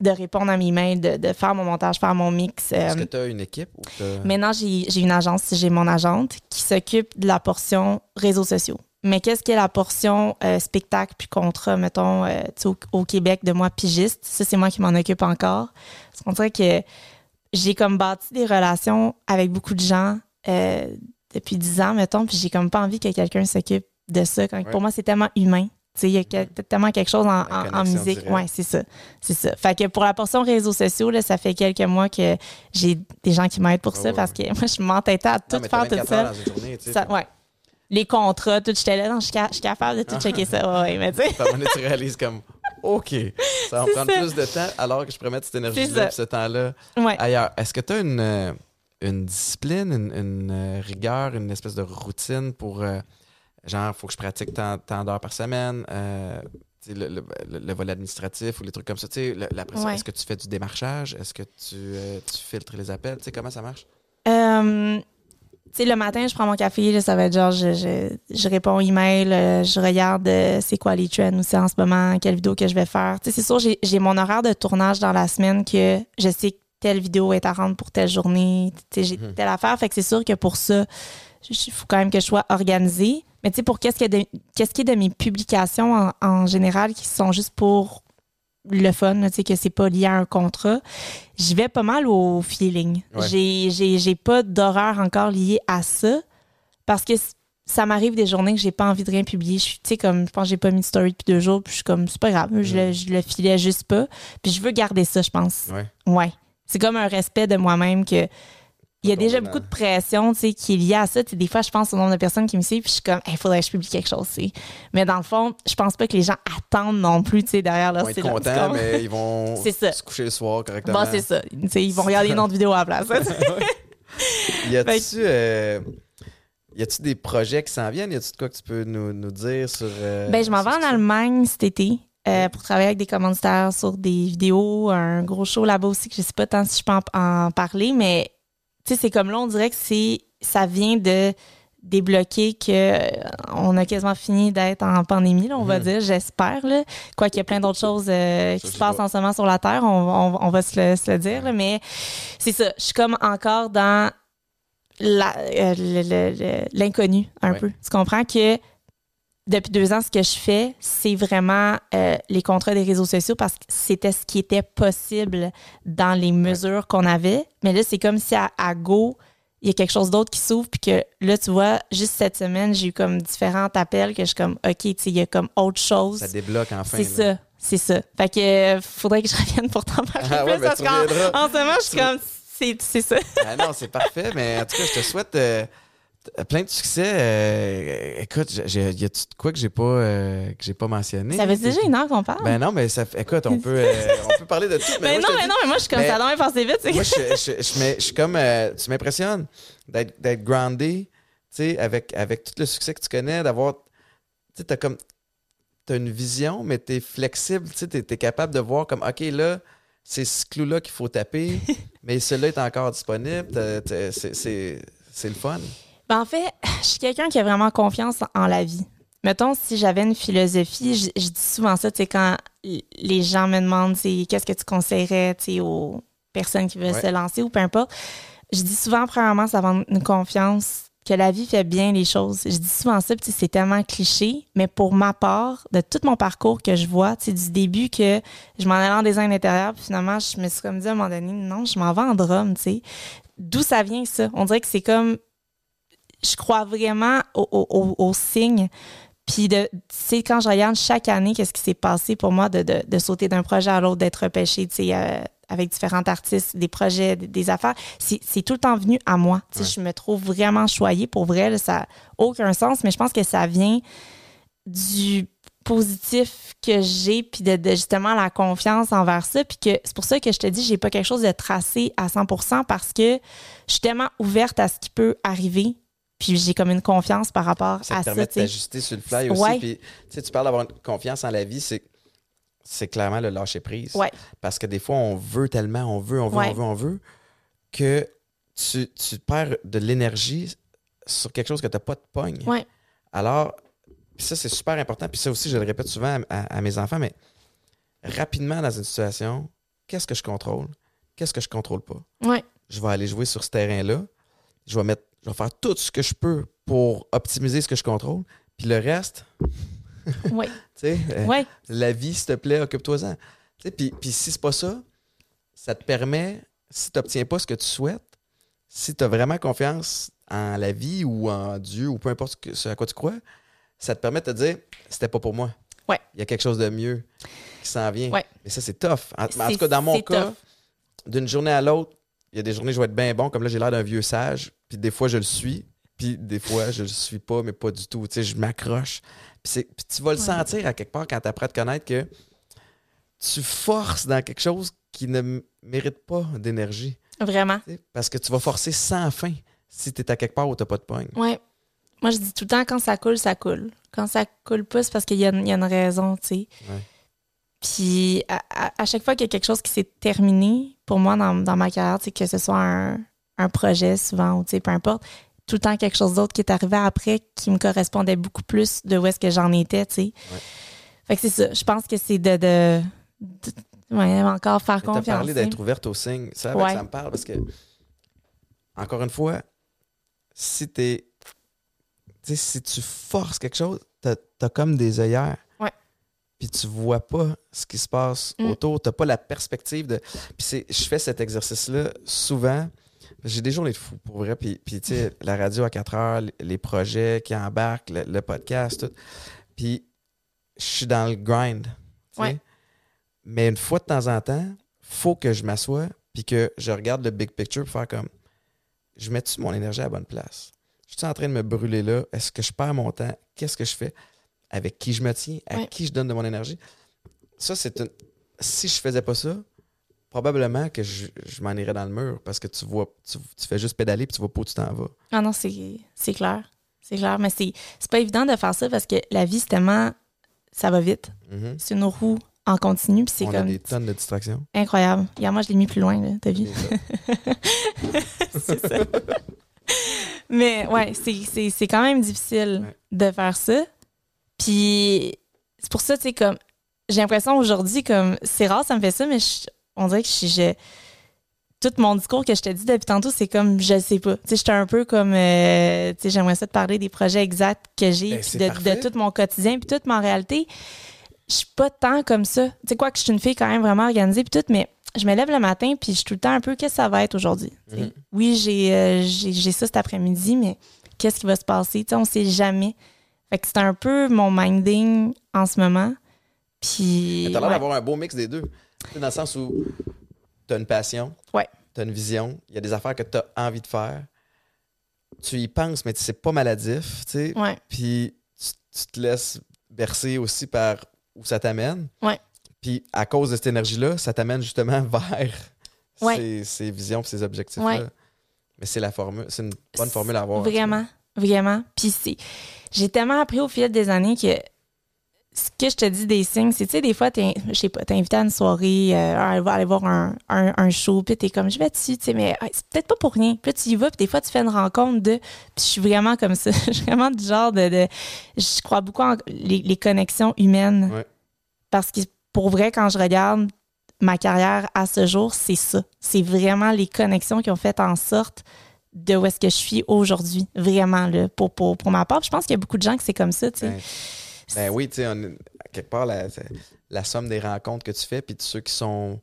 de répondre à mes mails, de, de faire mon montage, faire mon mix. euh, Est-ce que tu as une équipe ou Maintenant, j'ai j'ai une agence, j'ai mon agente qui s'occupe de la portion réseaux sociaux. Mais qu'est-ce que la portion euh, spectacle puis contrat, mettons, euh, au, au Québec de moi pigiste? Ça, c'est moi qui m'en occupe encore. Parce qu'on dirait que j'ai comme bâti des relations avec beaucoup de gens euh, depuis 10 ans, mettons, puis j'ai comme pas envie que quelqu'un s'occupe de ça. Quand, Ouais. Pour moi, c'est tellement humain. Il y a que- tellement quelque chose en, musique. Ouais, c'est ça. C'est ça. Fait que pour la portion réseaux sociaux, là, ça fait quelques mois que j'ai des gens qui m'aident pour Ah ça ouais, parce que moi, je m'entêtais à Non, tout mais t'as faire toute 24 heures seule. journée. Ça- ouais. Les contrats, tout, j'étais là, non, je suis ca- je suis capable de tout checker ça. Ouais, mais tu sais. À un moment donné, tu réalises comme, OK, ça va me C'est prendre ça. plus de temps alors que je pourrais mettre cette C'est énergie-là ce temps-là Ouais. ailleurs. Est-ce que tu as une, euh, une discipline, une, une, euh, rigueur, une espèce de routine pour, euh, genre, faut que je pratique tant, tant d'heures par semaine, euh, tu sais, le, le- le- le volet administratif ou les trucs comme ça? Tu sais, le- la pression, Ouais. Est-ce que tu fais du démarchage? Est-ce que tu, euh, tu filtres les appels? Tu sais, comment ça marche? Euh, sais, le matin, je prends mon café, là, ça va être genre, je, je, je réponds aux emails, euh, je regarde euh, c'est quoi les trends aussi en ce moment, quelle vidéo que je vais faire. Tu sais, c'est sûr, j'ai mon horaire de tournage dans la semaine que je sais que telle vidéo est à rendre pour telle journée, tu sais, j'ai Mhm. telle affaire. Fait que c'est sûr que pour ça, il faut quand même que je sois organisée. Mais tu sais, pour qu'est-ce qui est de, qu'est-ce qui est de mes publications en, en général qui sont juste pour le fun, tu sais, que c'est pas lié à un contrat, j'y vais pas mal au feeling. Ouais. J'ai, pas d'horreur encore liée à ça parce que ça m'arrive des journées que j'ai pas envie de rien publier. Je suis, tu sais, comme, je pense que j'ai pas mis de story depuis deux jours, puis je suis comme, c'est pas grave, je, le, je le filais juste pas. Puis je veux garder ça, je pense. Ouais. Ouais. C'est comme un respect de moi-même que. Il y a déjà beaucoup de pression, tu sais, qui est liée à ça. Tu sais, des fois, je pense au nombre de personnes qui me suivent, puis je suis comme, il faudrait que je publie quelque chose, tu sais. Mais dans le fond, je pense pas que les gens attendent non plus, tu sais, derrière Ils leur vont être contents, mais ils vont se coucher le soir correctement. Bon, c'est ça. Tu sais, ils vont regarder une autre vidéo à la place. Y a-tu euh, y a-tu des projets qui s'en viennent? Y a-tu de quoi que tu peux nous, nous dire sur. euh, Ben, je m'en vais en? Allemagne cet été euh, pour travailler avec des commanditaires sur des vidéos, un gros show là-bas aussi que je sais pas tant si je peux en, en parler, mais tu sais, c'est comme là, on dirait que c'est ça vient de débloquer que euh, on a quasiment fini d'être en pandémie, là, on va Mhm. dire, j'espère. là. Quoi qu'il y a plein d'autres choses euh, qui se passent en ce moment sur la Terre, on, on- on va se le, se le dire, là, mais c'est ça. Je suis comme encore dans euh, l'inconnu un Ouais. peu. Tu comprends que depuis deux ans, ce que je fais, c'est vraiment euh, les contrats des réseaux sociaux parce que c'était ce qui était possible dans les mesures qu'on avait. Mais là, c'est comme si à, à Go, il y a quelque chose d'autre qui s'ouvre, puis que là, tu vois, juste cette semaine, j'ai eu comme différents appels que je suis comme, OK, tu sais, il y a comme autre chose. Ça débloque enfin. C'est ça, c'est ça. Fait que euh, faudrait que je revienne pour t'en parler Ah ouais, plus ben, parce qu'en ce moment, je suis comme, c'est c'est ça. Ah non, c'est parfait, mais en tout cas, je te souhaite euh, plein de succès. Euh, écoute, j'ai- y a-tu de quoi que j'ai pas, euh, que j'ai pas mentionné? Ça fait déjà une heure qu'on parle. Ben non, mais ça écoute, on peut, euh, on peut parler de tout. Mais moi, Ben non, je te mais dis- non, mais moi, je suis comme Mais- ça, non, mais passé vite. Moi, je, je, je, je suis comme. euh, tu m'impressionnes d'être d'être groundé, tu sais, avec, avec tout le succès que tu connais, d'avoir. Tu sais, t'as comme. T'as une vision, mais t'es flexible, tu sais, t'es, t'es capable de voir comme, OK, là, c'est ce clou-là qu'il faut taper, mais celui-là est encore disponible. c'est le fun. Ben, en fait, je suis quelqu'un qui a vraiment confiance en la vie. Mettons, si j'avais une philosophie, je, je dis souvent ça, tu sais, quand les gens me demandent, qu'est-ce que tu conseillerais, aux personnes qui veulent Ouais. se lancer ou peu importe, je dis souvent, premièrement, ça va une confiance que la vie fait bien les choses. Je dis souvent ça, puis c'est tellement cliché, mais pour ma part, de tout mon parcours que je vois, tu sais, du début que je m'en allais en design intérieur, puis finalement, je me suis comme dit à un moment donné, non, je m'en vais en drum, tu sais. D'où ça vient, ça? On dirait que c'est comme je crois vraiment aux au, au- aux signes. Puis, de, tu sais, quand je regarde chaque année, qu'est-ce qui s'est passé pour moi de, de, de sauter d'un projet à l'autre, d'être repêché, tu sais, euh, avec différents artistes, des projets, des, des affaires, c'est c'est tout le temps venu à moi. Tu sais, Ouais. Je me trouve vraiment choyée. Pour vrai, là, ça n'a aucun sens, mais je pense que ça vient du positif que j'ai, puis de, de justement la confiance envers ça. Puis que c'est pour ça que je te dis, j'ai pas quelque chose de tracé à 100% parce que je suis tellement ouverte à ce qui peut arriver. Puis j'ai comme une confiance par rapport Ça à te ça. permet de t'ajuster sur le fly aussi. Ouais. Puis, tu sais, tu parles d'avoir une confiance en la vie, c'est, c'est clairement le lâcher prise. Ouais. Parce que des fois, on veut tellement, on veut, on veut, Ouais. on veut, on veut, que tu, tu perds de l'énergie sur quelque chose que tu n'as pas de pogne. Ouais. Alors, ça, c'est super important. Puis ça aussi, je le répète souvent à, à- à mes enfants, mais rapidement dans une situation, qu'est-ce que je contrôle? Qu'est-ce que je contrôle pas? Ouais. je vais aller jouer sur ce terrain-là. Je vais mettre, je vais faire tout ce que je peux pour optimiser ce que je contrôle. Puis le reste, Ouais. tu sais, euh, Ouais. la vie, s'il te plaît, occupe-toi-en. Puis, puis si c'est pas ça, ça te permet, si tu n'obtiens pas ce que tu souhaites, si tu as vraiment confiance en la vie ou en Dieu ou peu importe ce, que- ce à quoi tu crois, ça te permet de te dire, c'était pas pour moi. Ouais. Il y a quelque chose de mieux qui s'en vient. Ouais. Mais ça, c'est tough. En, en tout cas, dans mon cas, d'une journée à l'autre, il y a des journées où je vais être bien bon, comme là, j'ai l'air d'un vieux sage, puis des fois, je le suis, puis des fois, je le suis pas, mais pas du tout. Tu sais, je m'accroche. Puis, tu vas le Ouais. sentir à quelque part quand tu apprends à te connaître que tu forces dans quelque chose qui ne mérite pas d'énergie. Vraiment. tu sais, Parce que tu vas forcer sans fin si tu es à quelque part où tu pas de pogne. Ouais. Moi, je dis tout le temps, quand ça coule, ça coule. Quand ça coule pas, c'est parce qu'il y, a une- il y a une raison, tu sais. Ouais. Puis, à, à- à chaque fois qu'il y a quelque chose qui s'est terminé, pour moi, dans, dans ma carrière, que ce soit un, un projet, souvent, ou peu importe, tout le temps quelque chose d'autre qui est arrivé après qui me correspondait beaucoup plus de où est-ce que j'en étais, tu sais. Ouais. Fait que c'est ça. Je pense que c'est de, de, de- ouais, encore faire Tu as confiance. parlé tu sais. d'être ouverte aux signes. Ça, Ouais. ça me parle parce que, encore une fois, si t'es. Si tu forces quelque chose, t'as as comme des œillères. Puis tu vois pas ce qui se passe Mm. autour. T'as pas la perspective de. Puis je fais cet exercice-là souvent. J'ai des journées de fou, pour vrai. Puis, puis tu sais, la radio à 4 heures, les- les projets qui embarquent, le, le podcast, tout. Puis je suis dans le grind. tu. Ouais. Mais une fois de temps en temps, faut que je m'assoie puis que je regarde le big picture pour faire comme je mets-tu mon énergie à la bonne place? Je suis en train de me brûler là? Est-ce que je perds mon temps? Qu'est-ce que je fais? Avec qui je me tiens? À Ouais. qui je donne de mon énergie? Ça, c'est une. Si je faisais pas ça, probablement que je, je m'en irais dans le mur parce que tu vois, tu, tu fais juste pédaler puis tu vois pas où tu t'en vas. Ah non, c'est clair. C'est clair. Mais c'est pas évident de faire ça parce que la vie, c'est tellement. Ça va vite. Mhm. C'est une roue en continu. Puis c'est On a comme des tonnes de distractions. incroyable. Hier, moi, je l'ai mis plus loin, là. T'as vu? C'est ça. Mais ouais, c'est- quand même difficile Ouais. de faire ça. Puis c'est pour ça, tu sais, comme. J'ai l'impression aujourd'hui, comme. C'est rare, ça me fait ça, mais je- on dirait que je. je- tout mon discours que je te dis depuis tantôt, c'est comme je sais pas. Tu sais, j'étais un peu comme euh, tu sais, j'aimerais ça te parler des projets exacts que j'ai, Ben, puis de, tout mon quotidien, puis toute ma réalité. Je suis pas tant comme ça. Tu sais quoi que je suis une fille quand même vraiment organisée puis tout, mais je me lève le matin puis je suis tout le temps un peu qu'est-ce que ça va être aujourd'hui? Mhm. Oui, j'ai euh, j'ai j'ai ça cet après-midi, mais qu'est-ce qui va se passer? Tu sais, on sait jamais. Fait que c'est un peu mon minding en ce moment. Puis. T'as l'air ouais. d'avoir un beau mix des deux. Dans le sens où tu as une passion, Ouais. tu as une vision, il y a des affaires que tu as envie de faire. Tu y penses, mais c'est pas maladif, tu sais. Ouais. Puis tu, tu te laisses bercer aussi par où ça t'amène. Ouais. Puis à cause de cette énergie-là, ça t'amène justement vers ces, ces visions et ces objectifs-là. Mais c'est la formule, c'est une bonne formule à avoir. Vraiment, vraiment. Puis c'est. J'ai tellement appris au fil des années que ce que je te dis des signes, c'est, tu sais, des fois, t'es, je sais pas, t'es invité à une soirée, euh, aller voir- aller voir un, un, un show, puis t'es comme, je vais dessus, tu sais, mais hey, c'est peut-être pas pour rien. Puis là, tu y vas, puis des fois, tu fais une rencontre de. Puis je suis vraiment comme ça. je suis vraiment du genre de. de- je crois beaucoup en les, les connexions humaines. Ouais. Parce que pour vrai, quand je regarde ma carrière à ce jour, c'est ça. C'est vraiment les connexions qui ont fait en sorte de où est-ce que je suis aujourd'hui, vraiment, là, pour, pour, pour ma part. Puis je pense qu'il y a beaucoup de gens que c'est comme ça, tu sais. Ben, Ben oui, tu sais, on quelque part, la, la somme des rencontres que tu fais, puis de ceux qui sont,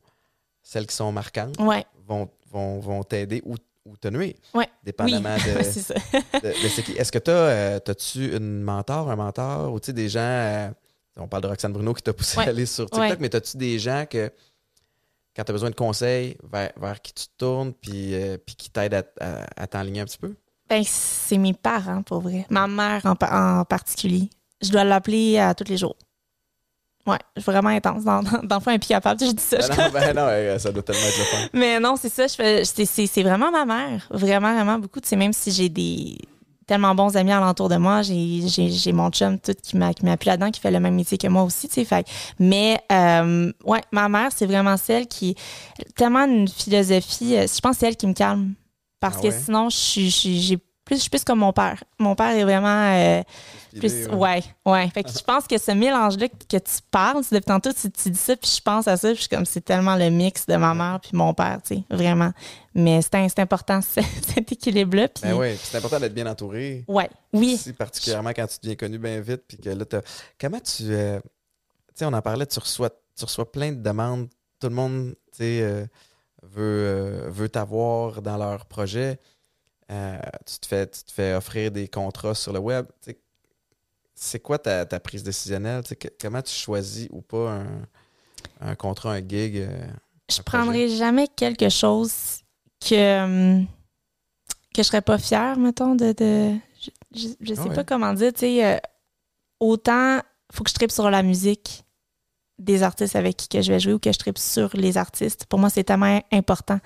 celles qui sont marquantes, Ouais, vont, vont, vont t'aider ou, ou te nuire, ouais. Oui, dépendamment de, c'est qui. Est-ce que tu as, tu une mentor, un mentor, ou tu sais, des gens, euh, on parle de Roxane Bruno qui t'a poussé à aller sur TikTok, mais as-tu des gens que quand tu as besoin de conseils, vers, vers qui tu te tournes, puis, euh, puis qui t'aide à, à, à t'enligner un petit peu? Ben, c'est mes parents, pour vrai. Ma mère en, en particulier. Je dois l'appeler à tous les jours. Ouais, je suis vraiment intense. Dans, dans, dans le fond. Je dis ça. je Ben non, ben non, euh, ça doit tellement être le fun. Mais non, c'est ça. Je fais, c'est, c'est, c'est vraiment ma mère. Vraiment, vraiment beaucoup. Tu sais, même si j'ai des tellement bons amis alentour de moi, j'ai, mon chum tout qui m'a, m'appuie là-dedans, qui fait le même métier que moi aussi, tu sais. Fait, que- mais, euh, ouais, ma mère, c'est vraiment celle qui, tellement une philosophie, euh, je pense que c'est elle qui me calme. Parce Ah que ouais? sinon, je suis, je suis- j'ai plus, je suis plus comme mon père. Mon père est vraiment, euh, plus, ouais, ouais. Fait que je pense que ce mélange-là que, tu parles, depuis tantôt, tu, tu dis ça, puis je pense à ça, puis je suis comme, c'est tellement le mix de ma mère puis mon père, tu sais, vraiment. Mais c'est important, ce- cet équilibre-là. Puis, Ben oui, c'est important d'être bien entouré. ouais, oui. Aussi, particulièrement quand tu deviens connu bien vite, puis que là, comment tu. euh, tu sais, on en parlait, tu reçois, tu reçois plein de demandes. Tout le monde, tu sais, euh, veut, veut t'avoir dans leur projet. Euh, tu, te fais, tu te fais offrir des contrats sur le web. C'est quoi ta, ta prise décisionnelle? Que- comment tu choisis ou pas un, un contrat, un gig? euh, Je un prendrais jamais quelque chose que, hum, que je serais pas fière, mettons, de. de je, je, sais Ah ouais. pas comment dire, euh, autant faut que je tripe sur la musique des artistes avec qui que je vais jouer ou que je tripe sur les artistes. Pour moi, c'est tellement important.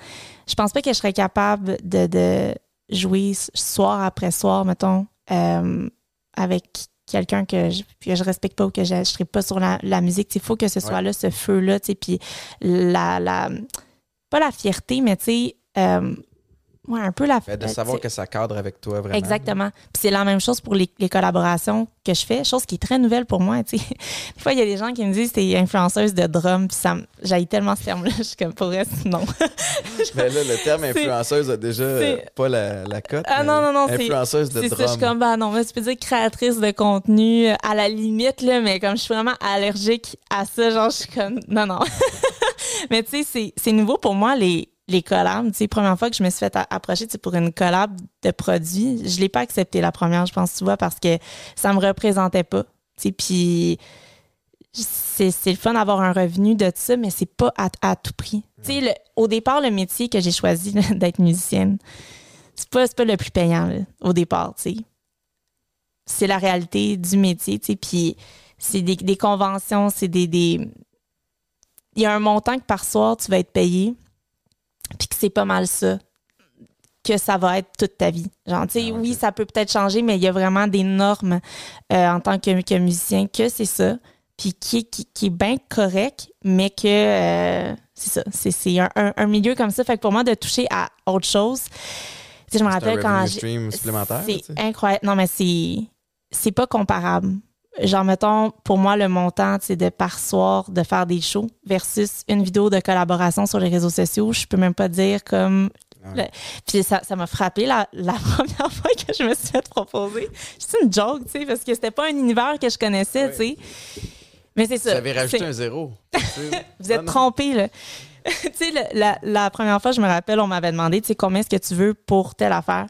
Je pense pas que je serais capable de, de jouer soir après soir, mettons, euh, avec quelqu'un que je, que je respecte pas ou que je ne tripe pas sur la, la musique. Il faut que ce soit là, ce feu-là, puis la, la... Pas la fierté, mais tu sais... euh, ouais, un peu la... Ben, de savoir que ça cadre avec toi vraiment. Exactement. Puis c'est la même chose pour les, les collaborations que je fais, chose qui est très nouvelle pour moi. Tu sais. Des fois, il y a des gens qui me disent que t'es influenceuse de drum, puis ça j'haïs tellement ce terme-là, je suis comme pour vrai, non. Mais là, le terme C'est- influenceuse a déjà c'est- pas la, la cote. Ah non, non, non, c'est- Influenceuse de C'est drum. ça, je suis comme, bah non, mais tu peux dire créatrice de contenu euh, à la limite, là, mais comme je suis vraiment allergique à ça, genre, je suis comme, non, non. mais tu sais, c'est- c'est nouveau pour moi, les, les collabs. Tu première fois que je me suis fait approcher pour une collab de produits, je l'ai pas accepté la première, je pense, tu vois, parce que ça me représentait pas. Tu puis c'est le fun d'avoir un revenu de ça, mais c'est pas à, à tout prix. Sais, le- au départ, le métier que j'ai choisi d'être musicienne, c'est pas, pas le plus payant là, au départ. C'est la réalité du métier, puis c'est des, des conventions, c'est des, des... Il y a un montant que par soir, tu vas être payé, puis que c'est pas mal ça que ça va être toute ta vie. Genre, tu sais, Ah, oui, ça peut peut-être changer, mais il y a vraiment des normes euh, en tant que, que musicien que c'est ça, puis qui, est- qui, qui est bien correct, mais que euh, c'est ça, c'est c'est un, un- un milieu comme ça. Fait que pour moi, de toucher à autre chose, tu sais, je me C'est un rappelle quand j'ai- stream supplémentaire. c'est incroyable. Non, mais c'est c'est pas comparable. Genre, mettons, pour moi, le montant, c'est de par soir de faire des shows versus une vidéo de collaboration sur les réseaux sociaux. Je peux même pas dire comme. Le- Puis ça ça m'a frappé la, la première fois que je me suis fait proposer. C'est une joke, tu sais, parce que c'était pas un univers que je connaissais, tu sais. Mais c'est ça. Vous avez rajouté un zéro. vous êtes trompé, là. tu sais, la, la première fois, je me rappelle, on m'avait demandé, tu sais, combien est-ce que tu veux pour telle affaire?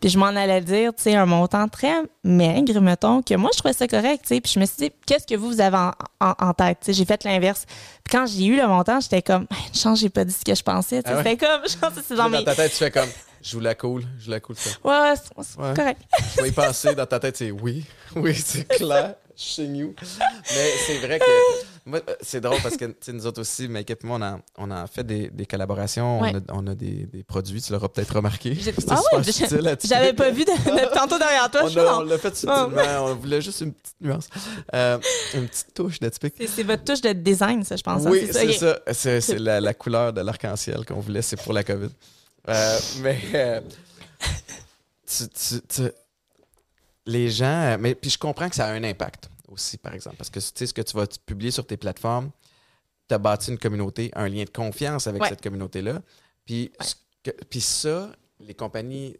Puis je m'en allais dire, tu sais, un montant très maigre, mettons, que moi, je trouvais ça correct, tu sais. Puis je me suis dit, qu'est-ce que vous, vous avez en, en- en tête? Tu sais, j'ai fait l'inverse. Puis quand j'ai eu le montant, j'étais comme, chance, j'ai pas dit ce que je pensais. tu sais. Ah ouais? C'était comme, je pense que c'est dans dans mes. ta tête, tu fais comme je joue la cool, je joue la cool. Ça. Ouais, c'est Ouais. correct. Je vais y passer dans ta tête, c'est oui, oui, c'est clair, chez nous. Mais c'est vrai que moi, euh, c'est drôle parce que nous autres aussi, Make Up et moi, on a, on a fait des, des collaborations, Ouais. on a, on a des, des produits, tu l'auras peut-être remarqué. Ah super ouais. J'avais pas vu de, de- tantôt derrière toi. On, je a- on l'a fait subtilement, on voulait juste une petite nuance. Euh, une petite touche d'atypique. C'est- C'est votre touche de design, ça, je pense. hein, Oui, c'est ça. C'est, c'est la, la couleur de l'arc-en-ciel qu'on voulait, c'est pour la COVID. Euh, mais euh, tu- tu- tu- les gens, euh, mais puis je comprends que ça a un impact aussi, par exemple, parce que tu sais ce que tu vas publier sur tes plateformes, tu as bâti une communauté, un lien de confiance avec Ouais. cette communauté-là. Puis, ce que- puis ça, les compagnies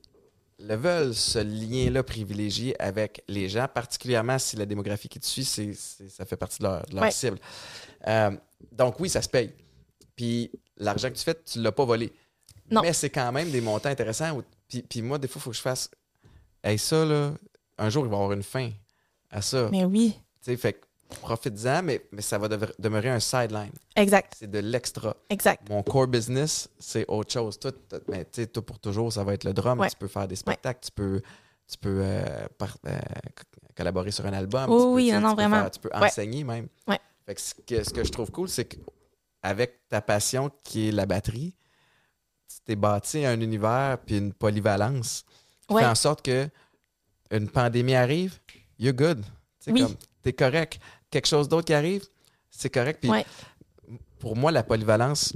le veulent, ce lien-là privilégié avec les gens, particulièrement si la démographie qui te suit, c'est, c'est- ça fait partie de leur, de leur Ouais. cible. Euh, donc oui, ça se paye. Puis l'argent que tu fais, tu ne l'as pas volé. Non. Mais c'est quand même des montants intéressants. où- Puis, puis moi, des fois, il faut que je fasse. Hey, ça, là, un jour, il va y avoir une fin à ça. Mais oui. Tu sais, fait que profite-en, mais, mais ça va demeurer un sideline. Exact, C'est de l'extra. exact. Mon core business, c'est autre chose. Mais tu sais, tout pour toujours, ça va être le drum. Ouais. Tu peux faire des spectacles, tu peux, tu peux euh, par- euh, co- collaborer sur un album. Tu peux, oui, tu non, tu non, peux vraiment. faire- tu peux Ouais. enseigner même. Ouais. Fait que ce, que, ce que je trouve cool, c'est qu'avec ta passion qui est la batterie, tu t'es bâti un univers puis une polyvalence qui Ouais. fait en sorte que une pandémie arrive, you're good. C'est Oui. comme, t'es correct. Quelque chose d'autre qui arrive, c'est correct. Puis Ouais. pour moi, la polyvalence,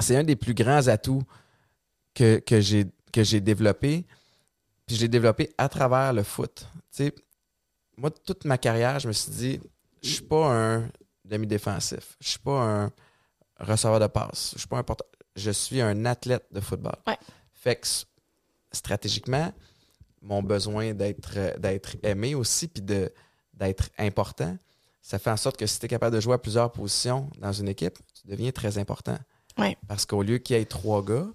c'est un des plus grands atouts que, que j'ai que j'ai développé. Puis je l'ai développé à travers le foot. Moi, toute ma carrière, je me suis dit, je suis pas un demi-défensif. Je suis pas un receveur de passe. Je suis pas un porte- Je suis un athlète de football. Ouais. Fait que stratégiquement, mon besoin d'être euh, d'être aimé aussi, puis de d'être important, ça fait en sorte que si tu es capable de jouer à plusieurs positions dans une équipe, tu deviens très important. Ouais. Parce qu'au lieu qu'il y ait trois gars,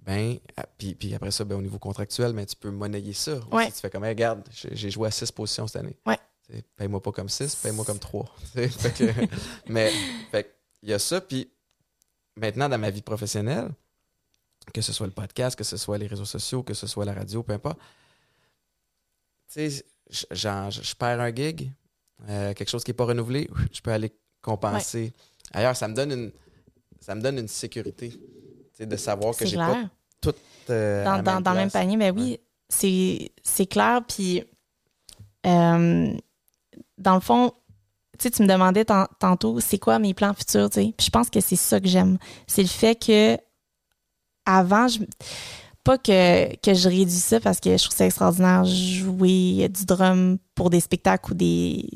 ben, ah, puis, puis après ça, ben, au niveau contractuel, ben, tu peux monnayer ça. Ouais. Tu fais comme, Hey, regarde, j'ai joué à six positions cette année. Ouais. Paye-moi pas comme six, paye-moi comme trois. Fait que- mais il y a ça. Puis maintenant, dans ma vie professionnelle, que ce soit le podcast, que ce soit les réseaux sociaux, que ce soit la radio, peu importe, tu sais, je- genre, je je perds un gig, euh, quelque chose qui n'est pas renouvelé, je peux aller compenser. Ailleurs, ça me donne une, ça me donne une sécurité, de savoir que j'ai pas tout euh, Dans, dans, dans le même panier, ben oui, c'est c'est clair. Puis, euh, dans le fond, tu me demandais tan- tantôt, c'est quoi mes plans futurs, tu sais? Puis je pense que c'est ça que j'aime. C'est le fait que, avant, je, pas que, que je réduis ça parce que je trouve ça extraordinaire jouer du drum pour des spectacles ou des,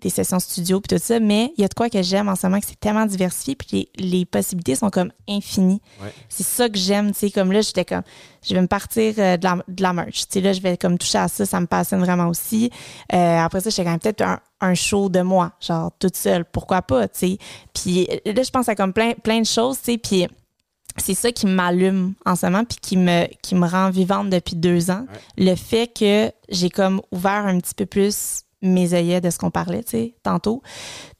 des sessions studio puis tout ça, mais il y a de quoi que j'aime en ce moment que c'est tellement diversifié puis les, les possibilités sont comme infinies. Ouais. C'est ça que j'aime, tu sais, comme là, j'étais comme, je vais me partir euh, de, la, de la merch, tu sais, là, je vais comme toucher à ça, ça me passionne vraiment aussi. Euh, après ça, j'étais quand même peut-être un, un show de moi, genre toute seule, pourquoi pas, tu sais? Puis euh, là, je pense à comme plein, plein de choses, tu sais, puis c'est ça qui m'allume en ce moment puis qui me qui me rend vivante depuis deux ans. Le fait que j'ai comme ouvert un petit peu plus mes œillets de ce qu'on parlait tu sais tantôt.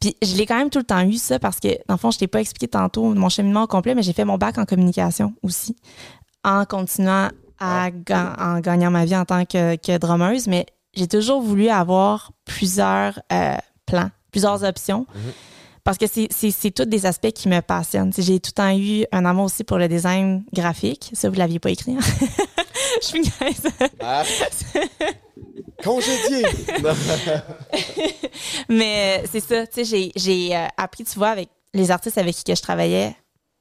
Puis je l'ai quand même tout le temps eu ça parce que dans le fond je t'ai pas expliqué tantôt mon cheminement au complet mais j'ai fait mon bac en communication aussi en continuant à ga- en gagnant ma vie en tant que, que drummeuse. Mais j'ai toujours voulu avoir plusieurs euh, plans plusieurs options. Mhm. Parce que c'est- tous des aspects qui me passionnent. J'ai tout le temps eu un amour aussi pour le design graphique. Ça, vous l'aviez pas écrit. hein? Je suis. Ah. Congédié! Mais euh, c'est ça. Tu sais, j'ai- j'ai euh, appris, tu vois, avec les artistes avec qui que je travaillais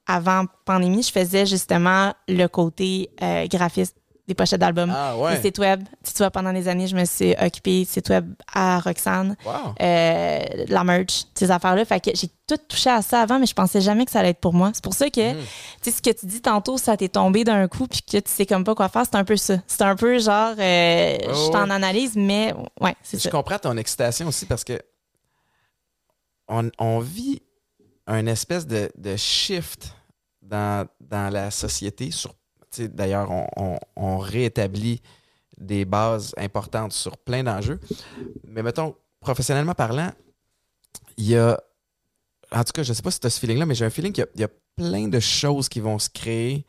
avant pandémie, je faisais justement le côté euh, graphiste des pochettes d'albums. ah Les ouais. sites web. Tu vois, pendant des années, je me suis occupée de sites web à Roxane. Wow. euh, la merch, ces affaires-là. Fait que j'ai tout touché à ça avant, mais je pensais jamais que ça allait être pour moi. C'est pour ça que, Mhm. tu sais, ce que tu dis tantôt, ça t'est tombé d'un coup, puis que tu sais comme pas quoi faire, c'est un peu ça. C'est un peu genre, euh, je suis en ouais. analyse, mais ouais, c'est Je ça. comprends ton excitation aussi parce que on, on vit un espèce de, de shift dans, dans la société. Sur, D'ailleurs, on, on- on réétablit des bases importantes sur plein d'enjeux. Mais mettons, professionnellement parlant, il y a. En tout cas, je ne sais pas si tu as ce feeling-là, mais j'ai un feeling qu'il y y, a plein de choses qui vont se créer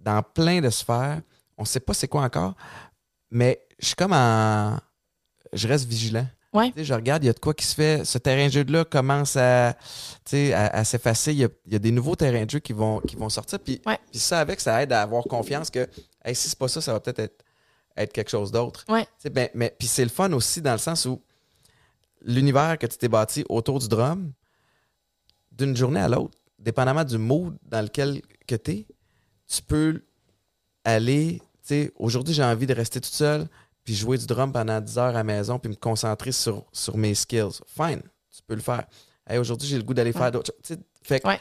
dans plein de sphères. On ne sait pas c'est quoi encore, mais je suis comme en. Je reste vigilant. Ouais. Tu sais, je regarde, il y a de quoi qui se fait. Ce terrain de jeu-là commence à, tu sais, à, à s'effacer. Il y, a, il y a des nouveaux terrains de jeu qui vont, qui vont sortir. Puis, Ouais. puis ça, avec, ça aide à avoir confiance que hey, si c'est pas ça, ça va peut-être être, être quelque chose d'autre. Ouais. Tu sais, ben, mais puis c'est le fun aussi dans le sens où l'univers que tu t'es bâti autour du drum, d'une journée à l'autre, dépendamment du mood dans lequel que tu es, tu peux aller, tu sais, aujourd'hui j'ai envie de rester toute seule, puis jouer du drum pendant 10 heures à la maison, puis me concentrer sur, sur mes skills. Fine, tu peux le faire. Hey, aujourd'hui j'ai le goût d'aller faire d'autres choses. Fait que Ouais.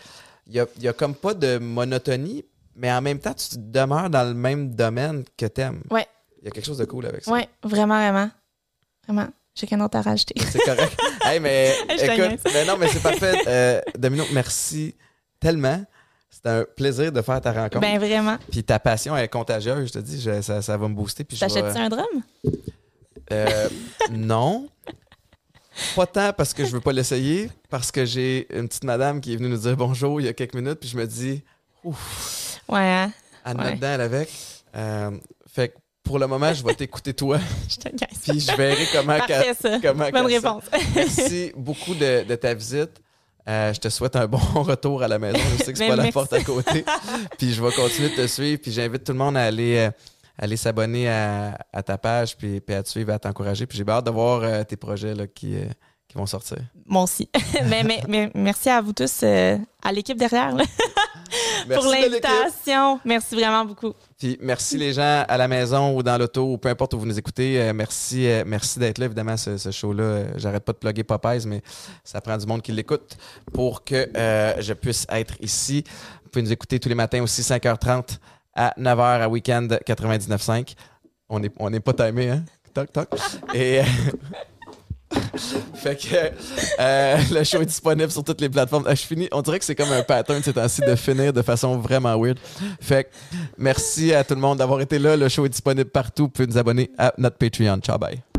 il y a, il y a comme pas de monotonie, mais en même temps, tu demeures dans le même domaine que t'aimes. Ouais. Il y a quelque chose de cool avec ça. Ouais, vraiment, vraiment. Vraiment. J'ai qu'un autre à rajouter. C'est correct. hey, mais écoute, mais non, mais c'est parfait. Euh, Domino, merci tellement. C'était un plaisir de faire ta rencontre. ben vraiment. puis ta passion est contagieuse, je te dis, je- ça, ça va me booster. T'achètes-tu un drum? Euh, non. Pas tant parce que je veux pas l'essayer, parce que j'ai une petite madame qui est venue nous dire bonjour il y a quelques minutes, puis je me dis, ouf, Ouais, hein? elle Ouais. dedans elle avec. Euh, fait que pour le moment, je vais t'écouter toi, Je te puis je verrai comment. Parfait, ça. comment Bonne réponse. Merci beaucoup de, de ta visite. Euh, je te souhaite un bon retour à la maison. Je sais que c'est Ben, pas la merci. porte à côté. puis je vais continuer de te suivre. Puis j'invite tout le monde à aller, euh, aller s'abonner à, à ta page, puis, puis à te suivre, à t'encourager. Puis j'ai hâte de voir euh, tes projets là, qui, qui vont sortir. Moi aussi. mais, mais, mais merci à vous tous, à l'équipe derrière, là, pour l'invitation. Merci vraiment beaucoup. Merci les gens à la maison ou dans l'auto ou peu importe où vous nous écoutez. Euh, merci euh, merci d'être là. Évidemment, ce, show-là, euh, j'arrête pas de plugger Popeyes, mais ça prend du monde qui l'écoute pour que je puisse être ici. Vous pouvez nous écouter tous les matins aussi 5h30 à 9h à Weekend 99.5. On n'est on est pas timé, hein? Toc, toc. Et... euh, Fait que euh, le show est disponible sur toutes les plateformes. Ah, je finis. On dirait que c'est comme un pattern ces temps-ci de finir de façon vraiment weird. Fait que merci à tout le monde d'avoir été là. Le show est disponible partout. Vous pouvez nous abonner à notre Patreon. Ciao, bye.